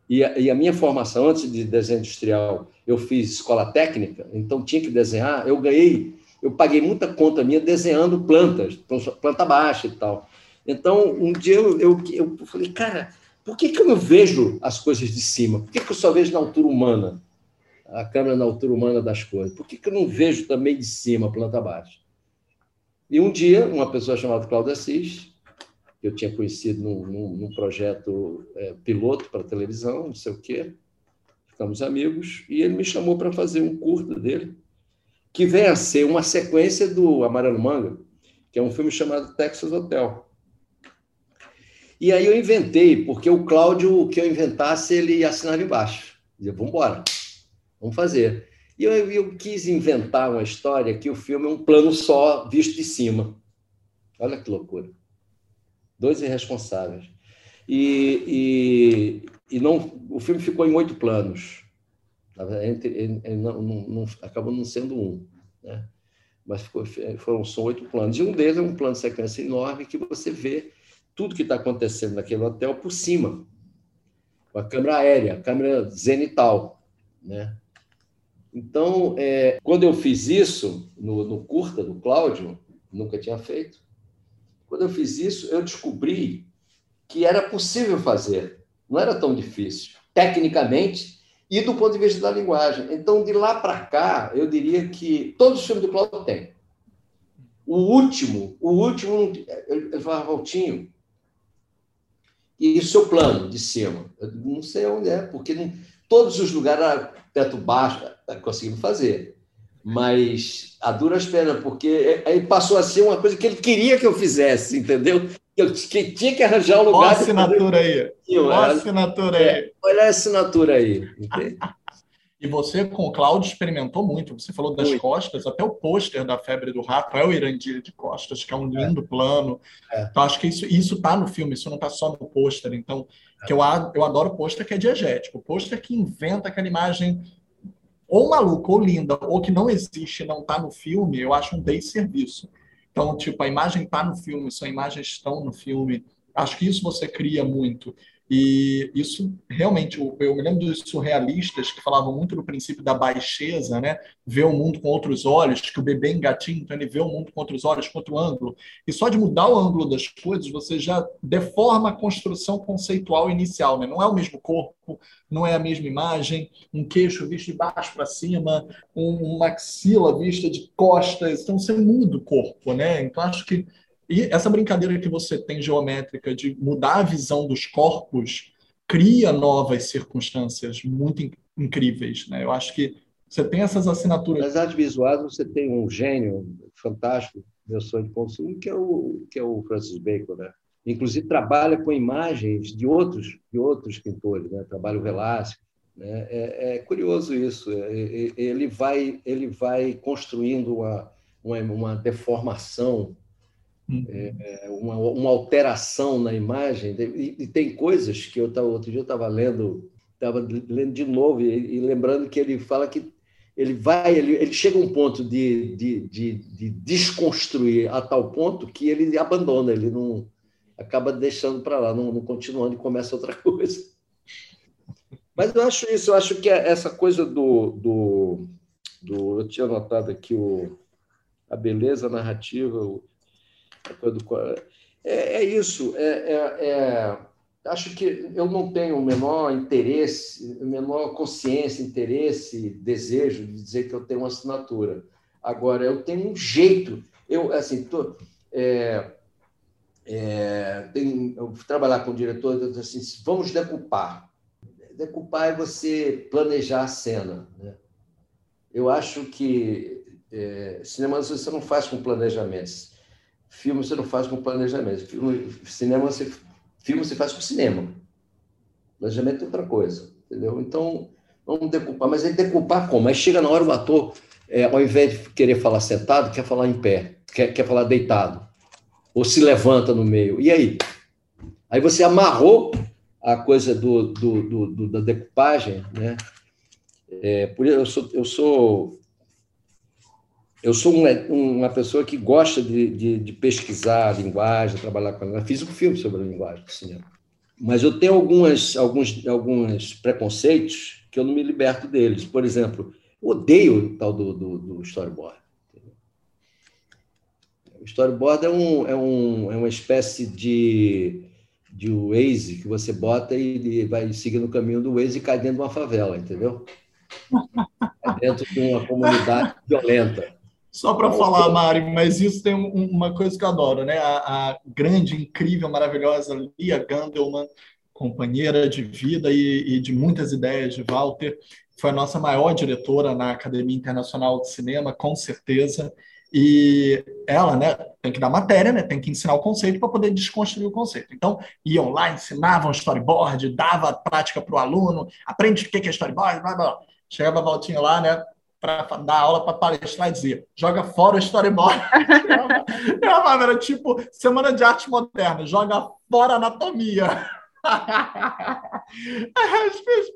e a, e a minha formação antes de desenho industrial, eu fiz escola técnica, então tinha que desenhar. Eu ganhei, eu paguei muita conta minha desenhando plantas, planta baixa e tal. Então, um dia eu, eu, eu falei, cara, por que, que eu não vejo as coisas de cima? Por que, que eu só vejo na altura humana? A câmera na altura humana das coisas. Por que, que eu não vejo também de cima planta baixa? E um dia, uma pessoa chamada Cláudia Assis, que eu tinha conhecido num, num, num projeto é, piloto para televisão, não sei o quê, ficamos amigos, e ele me chamou para fazer um curta dele, que vem a ser uma sequência do Amarelo Manga, que é um filme chamado Texas Hotel. E aí eu inventei, porque o Cláudio, o que eu inventasse, ele assinava embaixo. Dizia, vamos embora, vamos fazer. E eu, eu, quis inventar uma história que o filme é um plano só, visto de cima. Olha que loucura. Dois irresponsáveis. E, e, e não, o filme ficou em oito planos. Entre, não, não, não, acabou não sendo um. Né? Mas ficou, foram só oito planos. E um deles é um plano de sequência enorme que você vê tudo que está acontecendo naquele hotel por cima, com a câmera aérea, a câmera zenital, né? Então, é, quando eu fiz isso no, no curta do Cláudio, nunca tinha feito. Quando eu fiz isso, eu descobri que era possível fazer, não era tão difícil, tecnicamente e do ponto de vista da linguagem. Então, de lá para cá, eu diria que todos os filmes do Cláudio têm. O último, o último, ele falava, Valtinho, e o seu plano de cima? Eu não sei onde é, porque todos os lugares, teto baixo, conseguimos fazer. Mas a duras penas, porque aí passou a ser uma coisa que ele queria que eu fizesse, entendeu? Eu que tinha que arranjar um lugar. Olha a assinatura aí. Olha a assinatura aí. Olha a assinatura aí. E você, com o Cláudio, experimentou muito. Você falou das muito. costas, até o pôster da Febre do Rato é o Irandir de costas, que é um é. lindo é. plano. É. Então, acho que isso isso tá no filme, isso não está só no pôster. Então, é. que eu, eu adoro pôster que é diegético. Pôster que inventa aquela imagem ou maluca, ou linda, ou que não existe, não está no filme, eu acho um desserviço. Então, tipo, a imagem está no filme, sua imagens estão no filme. Acho que isso você cria muito. E isso realmente, eu me lembro dos surrealistas que falavam muito do princípio da baixeza, né? Ver o mundo com outros olhos, que o bebê engatinha, então ele vê o mundo com outros olhos, com outro ângulo. E só de mudar o ângulo das coisas, você já deforma a construção conceitual inicial, né? Não é o mesmo corpo, não é a mesma imagem, um queixo visto de baixo para cima, uma axila vista de costas, então você muda o corpo, né? Então acho que e essa brincadeira que você tem geométrica de mudar a visão dos corpos cria novas circunstâncias muito incríveis. Né? Eu acho que você tem essas assinaturas. Nas artes visuais, você tem um gênio fantástico, meu sonho de consumo, que é o, que é o Francis Bacon. Né? Inclusive, trabalha com imagens de outros, de outros pintores, né? trabalha o Velázquez. Né? É, é curioso isso. É, é, ele vai, ele vai construindo uma, uma, uma deformação. É, uma, uma, alteração na imagem. E, e, tem coisas que eu tava, outro dia eu estava lendo, estava lendo de novo e, e, lembrando que ele fala que ele vai, ele, ele chega a um ponto de, de, de, de desconstruir a tal ponto que ele abandona, ele não acaba deixando para lá, não, não continuando e começa outra coisa. Mas eu acho isso, eu acho que é essa coisa do, do, do eu tinha notado aqui o, a beleza narrativa, o, é, é isso, é, é, é, acho que eu não tenho o menor interesse, a menor consciência, interesse, desejo de dizer que eu tenho uma assinatura. Agora, eu tenho um jeito, eu, assim, tô, é, é, eu trabalhar com o diretor, eu assim, vamos decupar. Decupar é você planejar a cena. Né? Eu acho que é, cinema você não faz com planejamentos. Filme você não faz com planejamento. Filme, cinema você, filme você faz com cinema. Planejamento é outra coisa, entendeu? Então, vamos decupar. Mas aí decupar como? Aí chega na hora o ator, é, ao invés de querer falar sentado, quer falar em pé, quer, quer falar deitado ou se levanta no meio. E aí? Aí você amarrou a coisa do, do, do, do da decupagem, né? É, por eu sou eu sou eu sou uma, uma pessoa que gosta de, de, de, pesquisar a linguagem, trabalhar com ela. Fiz um filme sobre a linguagem do cinema, mas eu tenho algumas alguns alguns preconceitos que eu não me liberto deles. Por exemplo, odeio o tal do, do, do storyboard. O storyboard é, um, é, um, é uma espécie de, de Waze que você bota e vai seguindo o caminho do Waze e cai dentro de uma favela, entendeu? É dentro de uma comunidade violenta. Só para falar, Mari, mas isso tem uma coisa que eu adoro, né? A, a grande, incrível, maravilhosa Lia Gandelman, companheira de vida e, e, de muitas ideias de Walter, foi a nossa maior diretora na Academia Internacional de Cinema, com certeza. E ela, né, tem que dar matéria, né, tem que ensinar o conceito para poder desconstruir o conceito. Então, iam lá, ensinavam storyboard, dava prática para o aluno, aprende o que é storyboard, blá, blá. Chegava a voltinha lá, né, para dar aula para palestrar e dizia: joga fora o storyboard. era tipo Semana de Arte Moderna, joga fora a anatomia.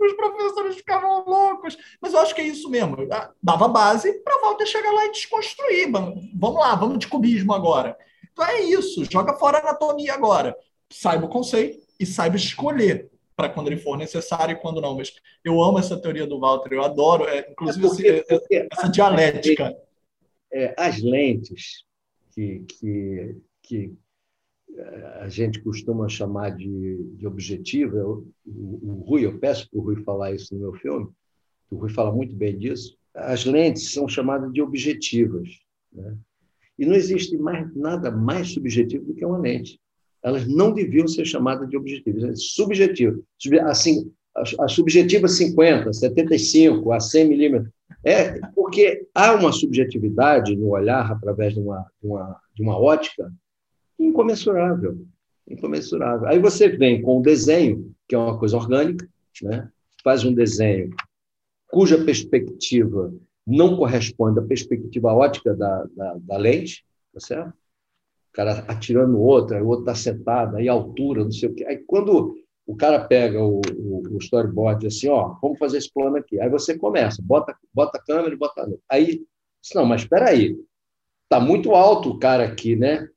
Os professores ficavam loucos. Mas eu acho que é isso mesmo. Dava base para Walter chegar lá e desconstruir. Vamos lá, vamos de cubismo agora. Então é isso. Joga fora a anatomia agora. Saiba o conceito e saiba escolher para quando ele for necessário e quando não. Mas eu amo essa teoria do Walter, eu adoro, é, inclusive, é porque, porque essa dialética. É, as lentes que, que, que a gente costuma chamar de, de objetivo. Eu, o, o, Rui, eu peço para o Rui falar isso no meu filme, o Rui fala muito bem disso. As lentes são chamadas de objetivas. Né? E não existe mais, nada mais subjetivo do que uma lente. Elas não deviam ser chamadas de objetivas, é subjetivo. Assim, a subjetiva 50, 75, a 100 milímetros. É porque há uma subjetividade no olhar através de uma, de uma, de uma ótica incomensurável. Incomensurável. Aí você vem com o desenho, que é uma coisa orgânica, né? faz um desenho cuja perspectiva não corresponde à perspectiva ótica da, da, da lente, tá certo? Cara atirando no outro, aí o outro está sentado, aí altura, não sei o quê. Aí quando o cara pega o, o, o storyboard assim, ó, vamos fazer esse plano aqui. Aí você começa, bota, bota a câmera e bota. Aí, não, mas espera aí, está muito alto o cara aqui, né?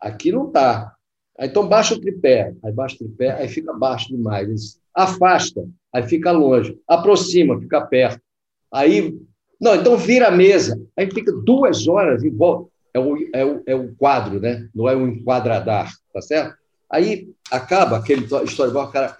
Aqui não está. Então baixa o tripé, aí baixa o tripé, aí fica baixo demais. Afasta, aí fica longe. Aproxima, fica perto. Aí, não, então vira a mesa. Aí fica duas horas em volta. É o, é o, é o quadro, né? Não é um enquadradar, tá certo? Aí acaba aquele storyboard, o cara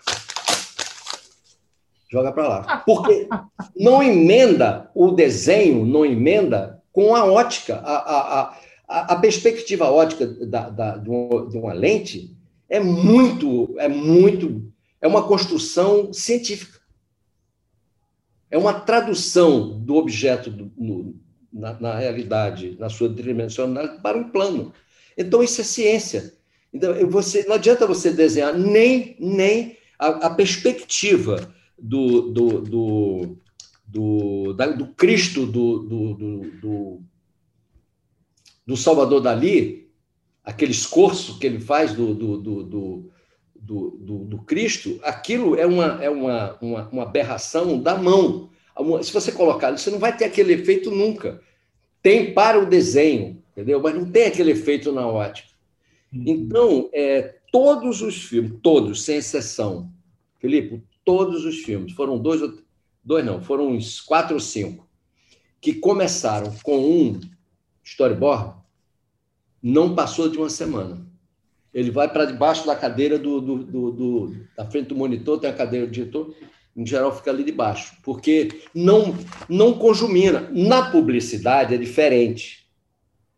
joga para lá. Porque não emenda o desenho, não emenda com a ótica. A, a, a, a, perspectiva ótica da, da, de, uma, de, uma, lente é muito, é muito, é uma construção científica. É uma tradução do objeto do, no, na, na, realidade, na sua tridimensionalidade, para um plano. Então, isso é ciência. Então, você, não adianta você desenhar nem, nem a, a perspectiva do, do, do, do, da, do Cristo do, do, do do Salvador Dali, aquele escorço que ele faz do, do, do, do, do, Cristo, aquilo é, uma, é uma, uma, uma aberração da mão. Se você colocar, você não vai ter aquele efeito nunca. Tem para o desenho, entendeu? Mas não tem aquele efeito na ótica. Uhum. Então, é, todos os filmes, todos, sem exceção, Felipe, todos os filmes, foram dois, dois não, foram uns quatro ou cinco, que começaram com um storyboard, não passou de uma semana. Ele vai para debaixo da cadeira do, do, do, do, da frente do monitor, tem a cadeira do diretor, em geral fica ali debaixo, porque não, não conjumina. Na publicidade é diferente.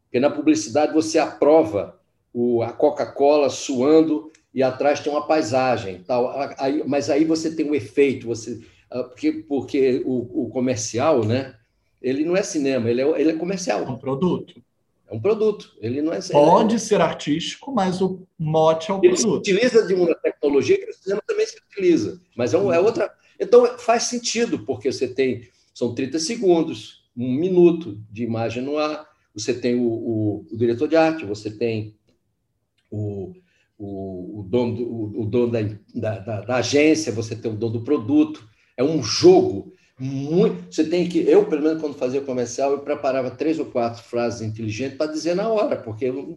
Porque na publicidade você aprova o, a Coca-Cola suando e atrás tem uma paisagem, tal. Aí, mas aí você tem um efeito, você ah, porque, porque o, o comercial, né? Ele não é cinema, ele é, ele é comercial. É um produto. É um produto. Ele não é. Pode é... ser artístico, mas o mote é o ele produto. Se utiliza de uma tecnologia que o cinema também se utiliza, mas é, um, é outra. Então faz sentido porque você tem são 30 segundos, um minuto de imagem no ar. Você tem o, o, o diretor de arte, você tem o, o, o dono, do, o, dono da, da, da, agência, você tem o dono do produto. É um jogo muito. Você tem que. Eu, pelo menos, quando fazia comercial, eu preparava três ou quatro frases inteligentes para dizer na hora, porque eu,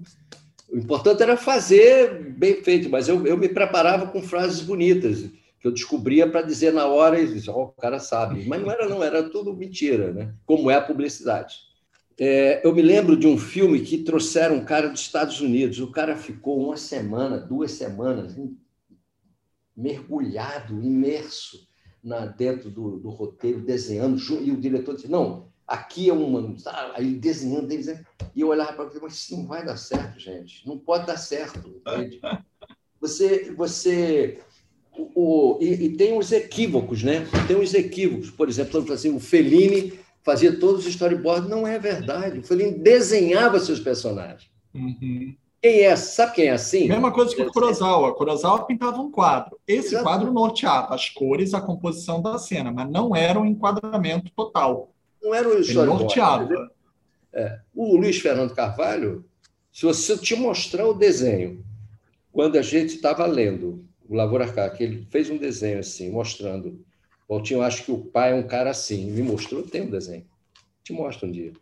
o importante era fazer bem feito, mas eu, eu me preparava com frases bonitas que eu descobria para dizer na hora e oh, o cara sabe. Mas não era, não, era tudo mentira, né? Como é a publicidade. É, eu me lembro de um filme que trouxeram um cara dos Estados Unidos. O cara ficou uma semana, duas semanas, mergulhado, imerso na, dentro do, do roteiro, desenhando, e o diretor disse, não, aqui é uma... Aí desenhando, desenhando, e eu olhava para ele, mas isso não vai dar certo, gente, não pode dar certo, entende? Você, você o, e, e, tem os equívocos, né? Tem os equívocos, por exemplo, assim, o Fellini fazia todos os storyboards, não é verdade, o Fellini desenhava seus personagens. Uhum. Quem é? Sabe quem é assim? Mesma coisa que o Kurosawa. Kurosawa pintava um quadro. Esse Exato. quadro norteava as cores, a composição da cena, mas não era um enquadramento total. Não era o Ele norteava. É. O Luiz Fernando Carvalho, se você te mostrar o desenho, quando a gente estava lendo o Lavoura Cá, que ele fez um desenho assim, mostrando. Valtinho, acho que o pai é um cara assim. Me mostrou, tem um desenho. Te mostro um dia.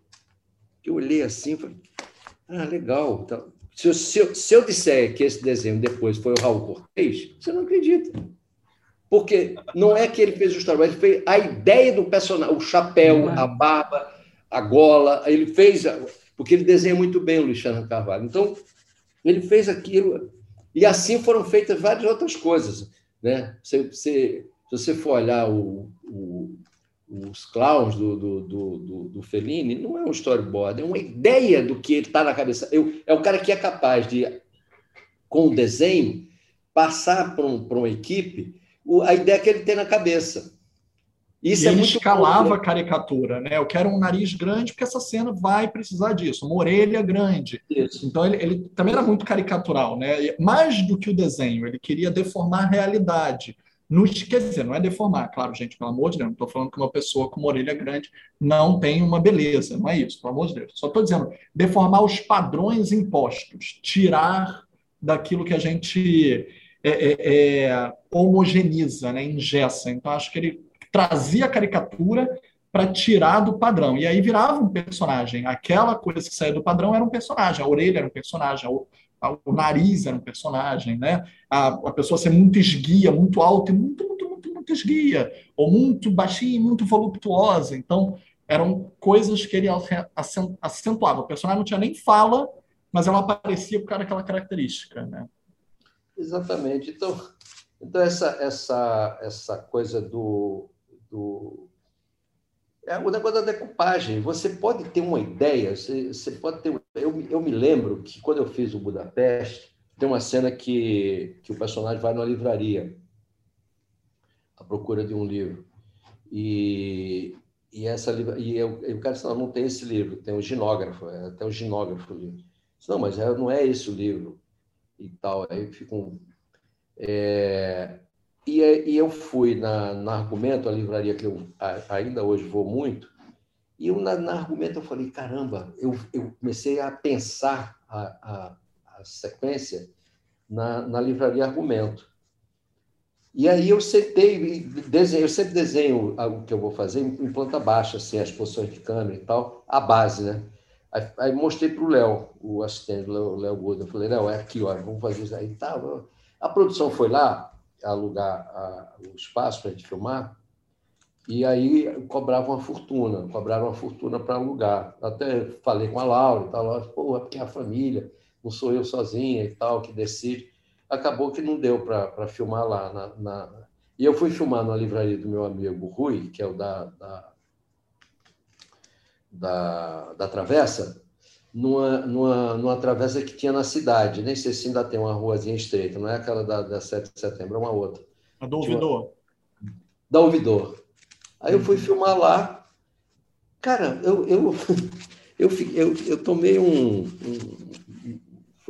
Eu olhei assim e falei, ah, legal. Então, se eu, se, eu, se eu disser que esse desenho depois foi o Raul Cortez, você não acredita. Porque não é que ele fez o trabalho, ele fez a ideia do personagem, o chapéu, a barba, a gola, ele fez. Porque ele desenha muito bem o Luiz Fernando Carvalho. Então, ele fez aquilo. E assim foram feitas várias outras coisas. Né? Se, você for olhar o, o os clowns do, do, do, do, Fellini, não é um storyboard, é uma ideia do que está na cabeça. Eu, é o cara que é capaz de, com o desenho, passar para um, uma equipe a ideia que ele tem na cabeça. Isso e é ele muito escalava a caricatura, né? Eu quero um nariz grande porque essa cena vai precisar disso, uma orelha grande. Isso. Então ele, ele também era muito caricatural, né? Mais do que o desenho, ele queria deformar a realidade. No, quer dizer, não é deformar, claro, gente, pelo amor de Deus, não estou falando que uma pessoa com uma orelha grande não tem uma beleza, não é isso, pelo amor de Deus. Só estou dizendo, deformar os padrões impostos, tirar daquilo que a gente é, é, é, homogeniza, né, ingessa. Então, acho que ele trazia a caricatura para tirar do padrão. E aí virava um personagem. Aquela coisa que saía do padrão era um personagem, a orelha era um personagem, o nariz era um personagem, né? A, a pessoa ser muito esguia, muito alta e muito, muito, muito, muito esguia, ou muito baixinha e muito voluptuosa. Então, eram coisas que ele acentuava. O personagem não tinha nem fala, mas ela aparecia por causa daquela característica, né? Exatamente. Então, então essa, essa, essa coisa do, do é o negócio da decupagem. Você pode ter uma ideia, você, você pode ter. Eu, eu me lembro que quando eu fiz o Budapeste, tem uma cena que, que o personagem vai numa livraria à procura de um livro. E, e, essa, e, eu, e o cara disse: não, não tem esse livro, tem o ginógrafo, é até o ginógrafo o livro. Disse, não, mas é, não é esse o livro. E tal. Aí fica um. É, e, e eu fui na, na Argumento, a livraria que eu ainda hoje vou muito, e eu, na, na Argumento eu falei, caramba, eu, eu comecei a pensar a, a, a sequência na, na livraria Argumento. E aí eu sentei, desenho, eu sempre desenho o que eu vou fazer em planta baixa, assim, as posições de câmera e tal, a base, né? Aí, aí mostrei para o Léo, o assistente, o Léo Goda, eu falei, Léo, é aqui, ó, vamos fazer isso aí. Tá, a produção foi lá alugar a, o espaço para a gente filmar, e aí cobrava uma fortuna, cobraram uma fortuna para alugar. Até falei com a Laura e tal, pô, é porque é a família, não sou eu sozinha e tal, que decide acabou que não deu para filmar lá. Na, na, E eu fui filmar na livraria do meu amigo Rui, que é o da, da, da, da Travessa, numa, numa, numa travessa que tinha na cidade. Nem sei se ainda tem uma ruazinha estreita, não é aquela da, da 7 de setembro, é uma outra. A do ouvidor. Uma... Da ouvidor. Aí eu fui filmar lá. Cara, eu, eu, eu, eu, eu tomei um, um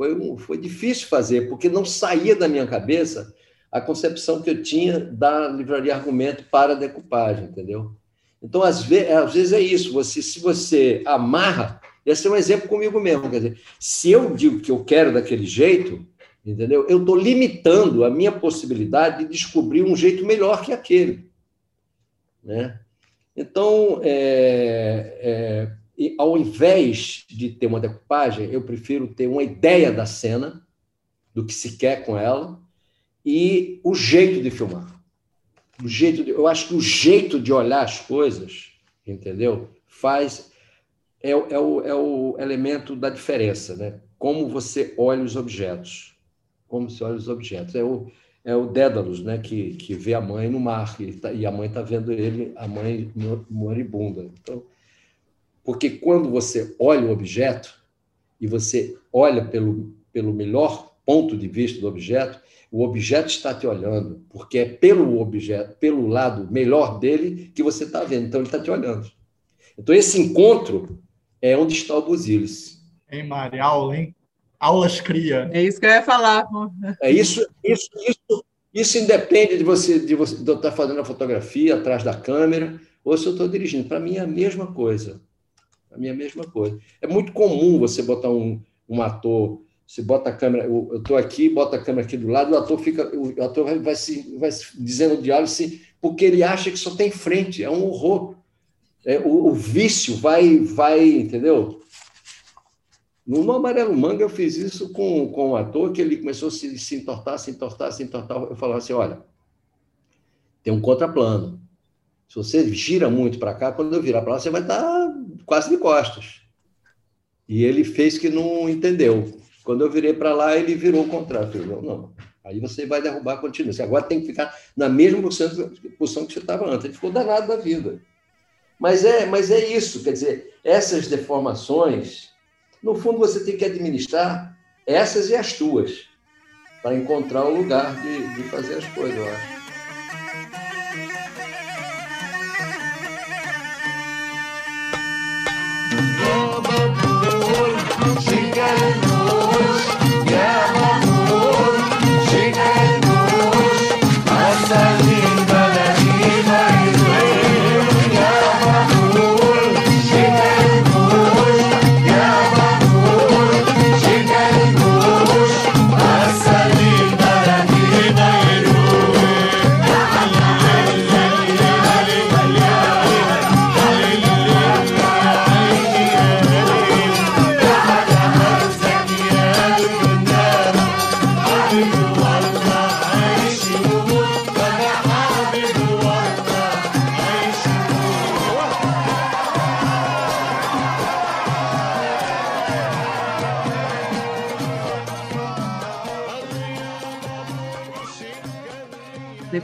foi, um, foi difícil fazer, porque não saía da minha cabeça a concepção que eu tinha da livraria argumento para decupagem, entendeu? Então, às vezes, às vezes é isso, você, se você amarra, esse é um exemplo comigo mesmo, quer dizer, se eu digo que eu quero daquele jeito, entendeu? Eu estou limitando a minha possibilidade de descobrir um jeito melhor que aquele, né? Então, é, é, ao invés de ter uma decupagem, eu prefiro ter uma ideia da cena, do que se quer com ela, e o jeito de filmar. O jeito de, eu acho que o jeito de olhar as coisas, entendeu? Faz. É, é, o, é o elemento da diferença, né? Como você olha os objetos. Como se olha os objetos. É o, é o Dédalus, né? Que, que vê a mãe no mar e, tá, e a mãe está vendo ele, a mãe moribunda. Então, porque quando você olha o objeto e você olha pelo, pelo melhor ponto de vista do objeto, o objeto está te olhando, porque é pelo objeto, pelo lado melhor dele que você está vendo. Então ele está te olhando. Então esse encontro é onde está o Busilis. Hein, Mari? Aula, hein? Aulas cria. É isso que eu ia falar. É isso, isso, isso, isso independe de você de você de eu estar fazendo a fotografia atrás da câmera ou se eu estou dirigindo. Para mim é a mesma coisa. A minha mesma coisa. É muito comum você botar um, um ator, você bota a câmera, eu estou aqui, bota a câmera aqui do lado, o ator fica, o ator vai, vai, se, vai se dizendo o diálogo assim, porque ele acha que só tem frente, é um horror. É, o, o, vício vai, vai, entendeu? No, no Amarelo Manga eu fiz isso com, com um ator que ele começou a se, se entortar, se entortar, se entortar. Eu falava assim, olha, tem um contraplano. Se você gira muito para cá, quando eu virar para lá, você vai estar tá quase de costas. E ele fez que não entendeu. Quando eu virei para lá, ele virou o contrário. Eu, não, aí você vai derrubar a continua. Você agora tem que ficar na mesma posição que você estava antes. Ele ficou danado da vida. Mas é, mas é isso, quer dizer, essas deformações, no fundo você tem que administrar essas e as tuas, para encontrar o lugar de, de fazer as coisas, eu acho.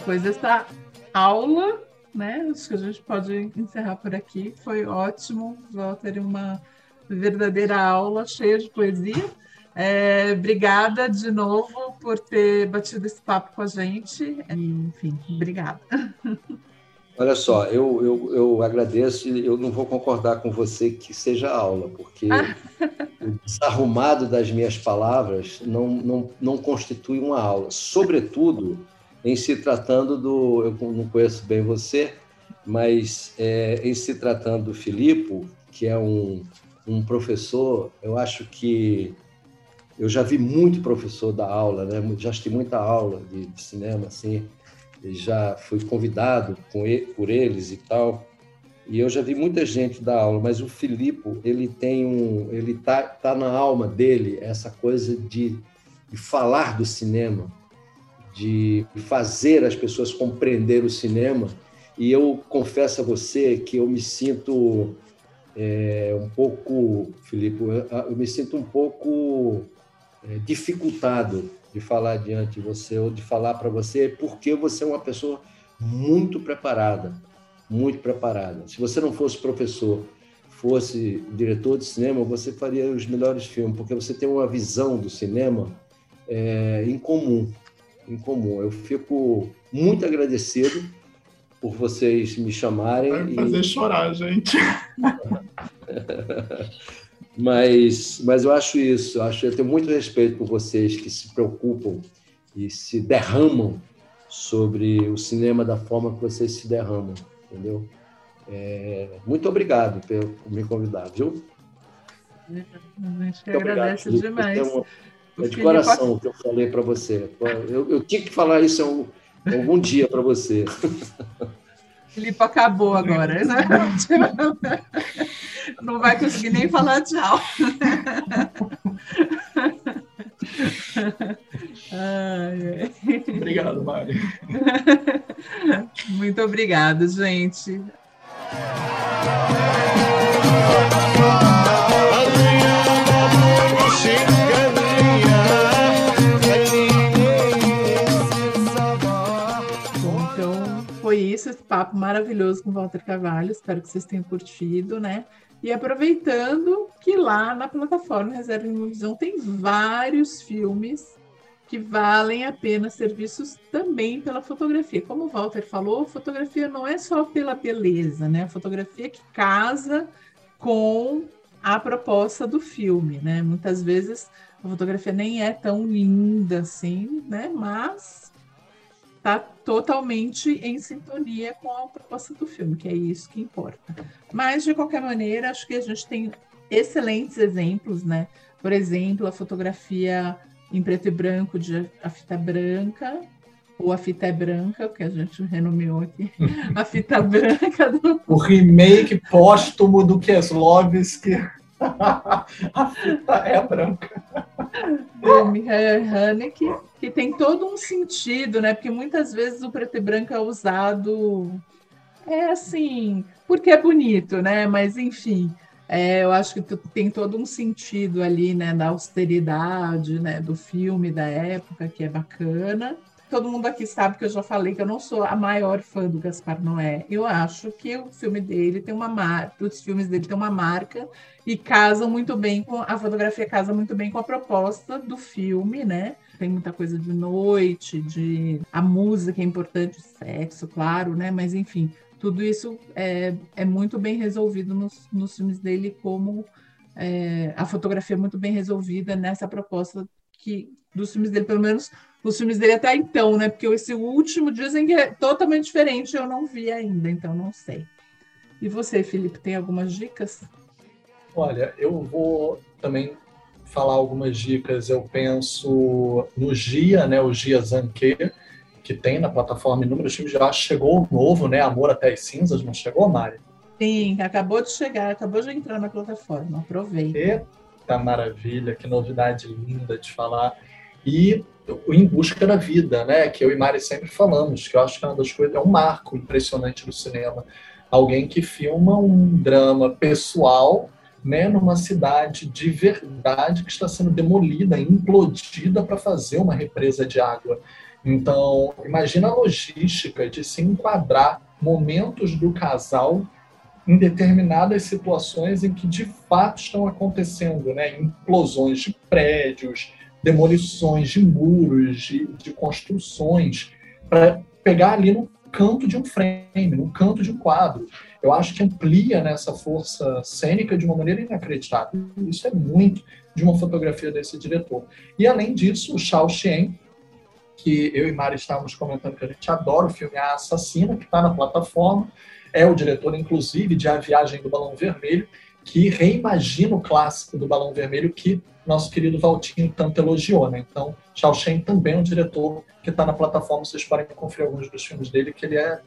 Depois dessa aula, né? Acho que a gente pode encerrar por aqui. Foi ótimo, Walter, uma verdadeira aula cheia de poesia. É, obrigada de novo por ter batido esse papo com a gente. Enfim, obrigada. Olha só, eu, eu, eu agradeço e eu não vou concordar com você que seja aula, porque o desarrumado das minhas palavras não, não, não constitui uma aula. Sobretudo, em se tratando do. Eu não conheço bem você, mas é, em se tratando do Filipe, que é um, um professor, eu acho que eu já vi muito professor da aula, né? Já assisti muita aula de, de cinema, assim, já fui convidado ele, por eles e tal. E eu já vi muita gente dar aula, mas o Filipe, ele tem um, ele tá, tá na alma dele essa coisa de, de falar do cinema, de fazer as pessoas compreender o cinema. E eu confesso a você que eu me sinto é, um pouco, Filipe, eu, me sinto um pouco é, dificultado de falar diante de você ou de falar para você, porque você é uma pessoa muito preparada muito preparada. Se você não fosse professor, fosse diretor de cinema, você faria os melhores filmes, porque você tem uma visão do cinema é, em comum. Em comum. Eu fico muito agradecido por vocês me chamarem. Vai fazer e... chorar, gente. mas, mas eu acho isso. Eu, acho, eu tenho muito respeito por vocês que se preocupam e se derramam sobre o cinema da forma que vocês se derramam entendeu? É, muito obrigado por, por me convidar, viu? A gente agradece demais. É de coração o que eu falei para você. Eu, eu, tinha que falar isso algum, algum dia para você. Filipe acabou agora. Né? Não vai conseguir nem falar tchau. Ai, Obrigado, Mário. Muito obrigada, gente. Então, esse papo maravilhoso com Walter Carvalho. Espero que vocês tenham curtido, né? E aproveitando que lá na plataforma Reserva Visão tem vários filmes que valem a pena ser vistos também pela fotografia. Como o Walter falou, fotografia não é só pela beleza, né? A fotografia que casa com a proposta do filme, né? Muitas vezes a fotografia nem é tão linda assim, né? Mas está totalmente em sintonia com a proposta do filme, que é isso que importa. Mas, de qualquer maneira, acho que a gente tem excelentes exemplos, né? Por exemplo, a fotografia em preto e branco de A Fita Branca, ou A Fita é Branca, que a gente renomeou aqui, A Fita Branca. Do... O remake póstumo do Keslovski. a fita é branca. Do Michael Haneke, que tem todo um sentido, né? Porque muitas vezes o preto e branco é usado é assim, porque é bonito, né? Mas enfim, é, eu acho que tem todo um sentido ali, né, da austeridade, né, do filme da época, que é bacana. Todo mundo aqui sabe que eu já falei que eu não sou a maior fã do Gaspar Noé. Eu acho que o filme dele tem uma marca, os filmes dele têm uma marca e casam muito bem com a fotografia casa muito bem com a proposta do filme, né? Tem muita coisa de noite, de a música é importante, sexo, claro, né? Mas enfim, tudo isso é, é muito bem resolvido nos, nos filmes dele, como é, a fotografia é muito bem resolvida nessa proposta que dos filmes dele, pelo menos os filmes dele até então, né? Porque esse último dizem que é totalmente diferente, eu não vi ainda, então não sei. E você, Felipe, tem algumas dicas? Olha, eu vou também falar algumas dicas. Eu penso no Gia, né? O Gia Zanque, que tem na plataforma inúmeros filmes. Já chegou o novo, né? Amor até as cinzas, não chegou, Mari? Sim, acabou de chegar, acabou de entrar na plataforma. Aproveita. Eita maravilha, que novidade linda de falar. E Em Busca da Vida, né? Que eu e Mari sempre falamos, que eu acho que é uma das coisas, é um marco impressionante do cinema. Alguém que filma um drama pessoal né, numa cidade de verdade que está sendo demolida, implodida para fazer uma represa de água. Então, imagina a logística de se enquadrar momentos do casal em determinadas situações em que de fato estão acontecendo, né? Implosões de prédios, demolições de muros, de, de construções, para pegar ali no canto de um frame, no canto de um quadro. Eu acho que amplia nessa né, força cênica de uma maneira inacreditável. Isso é muito de uma fotografia desse diretor. E além disso, o Shao Xian, que eu e Mari estávamos comentando que a gente adora o filme A Assassina, que está na plataforma, é o diretor, inclusive, de A Viagem do Balão Vermelho, que reimagina o clássico do Balão Vermelho que nosso querido Valtinho tanto elogiou. Né? Então, Shao Shen também é um diretor que está na plataforma, vocês podem conferir alguns dos filmes dele, que ele é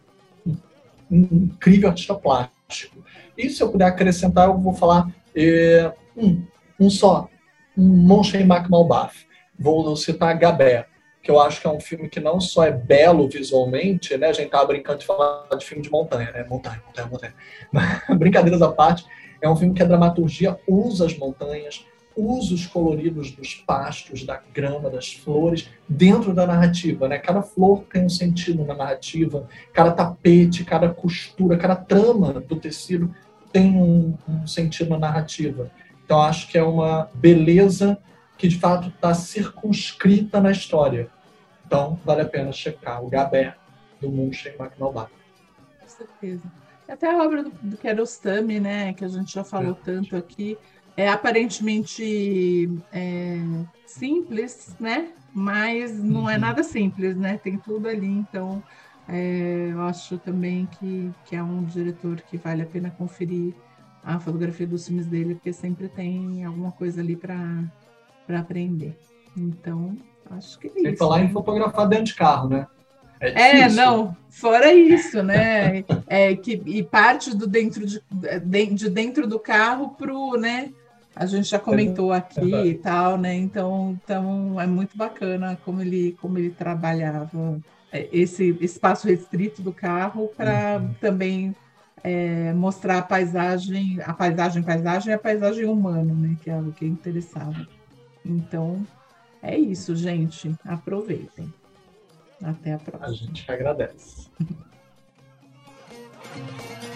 um incrível artista plástico. E se eu puder acrescentar, eu vou falar é, um, um só, um Monshen Malbaf. Vou citar Gabé, que eu acho que é um filme que não só é belo visualmente, né? A gente tava brincando de falar de filme de montanha, né? Montanha, montanha, montanha. Brincadeiras à parte, é um filme que a dramaturgia usa as montanhas, usa os coloridos dos pastos, da grama, das flores, dentro da narrativa. Né? Cada flor tem um sentido na narrativa, cada tapete, cada costura, cada trama do tecido tem um, um sentido na narrativa. Então, acho que é uma beleza que, de fato, está circunscrita na história. Então, vale a pena checar o Gabé, do Munchen McNaughton. Com certeza. Até a obra do, do Kiarostami, né, que a gente já falou é. tanto aqui, é aparentemente é, simples, né? Mas não é uhum. é nada simples, né? Tem tudo ali, então é, eu acho também que, que é um diretor que vale a pena conferir a fotografia dos filmes dele, porque sempre tem alguma coisa ali para aprender. Então, acho que é Sem isso. falar né? em fotografar dentro de carro, né? É, é não, fora isso, né? É, que, e parte do dentro de, de dentro do carro pro, né? A gente já comentou aqui é e tal, né? Então, então é muito bacana como ele, como ele trabalhava é, esse espaço restrito do carro para uhum. também é, mostrar a paisagem, a paisagem, paisagem e a paisagem humana, né? Que é o que interessava. Então, é isso, gente. Aproveitem. Até a próxima. A gente agradece.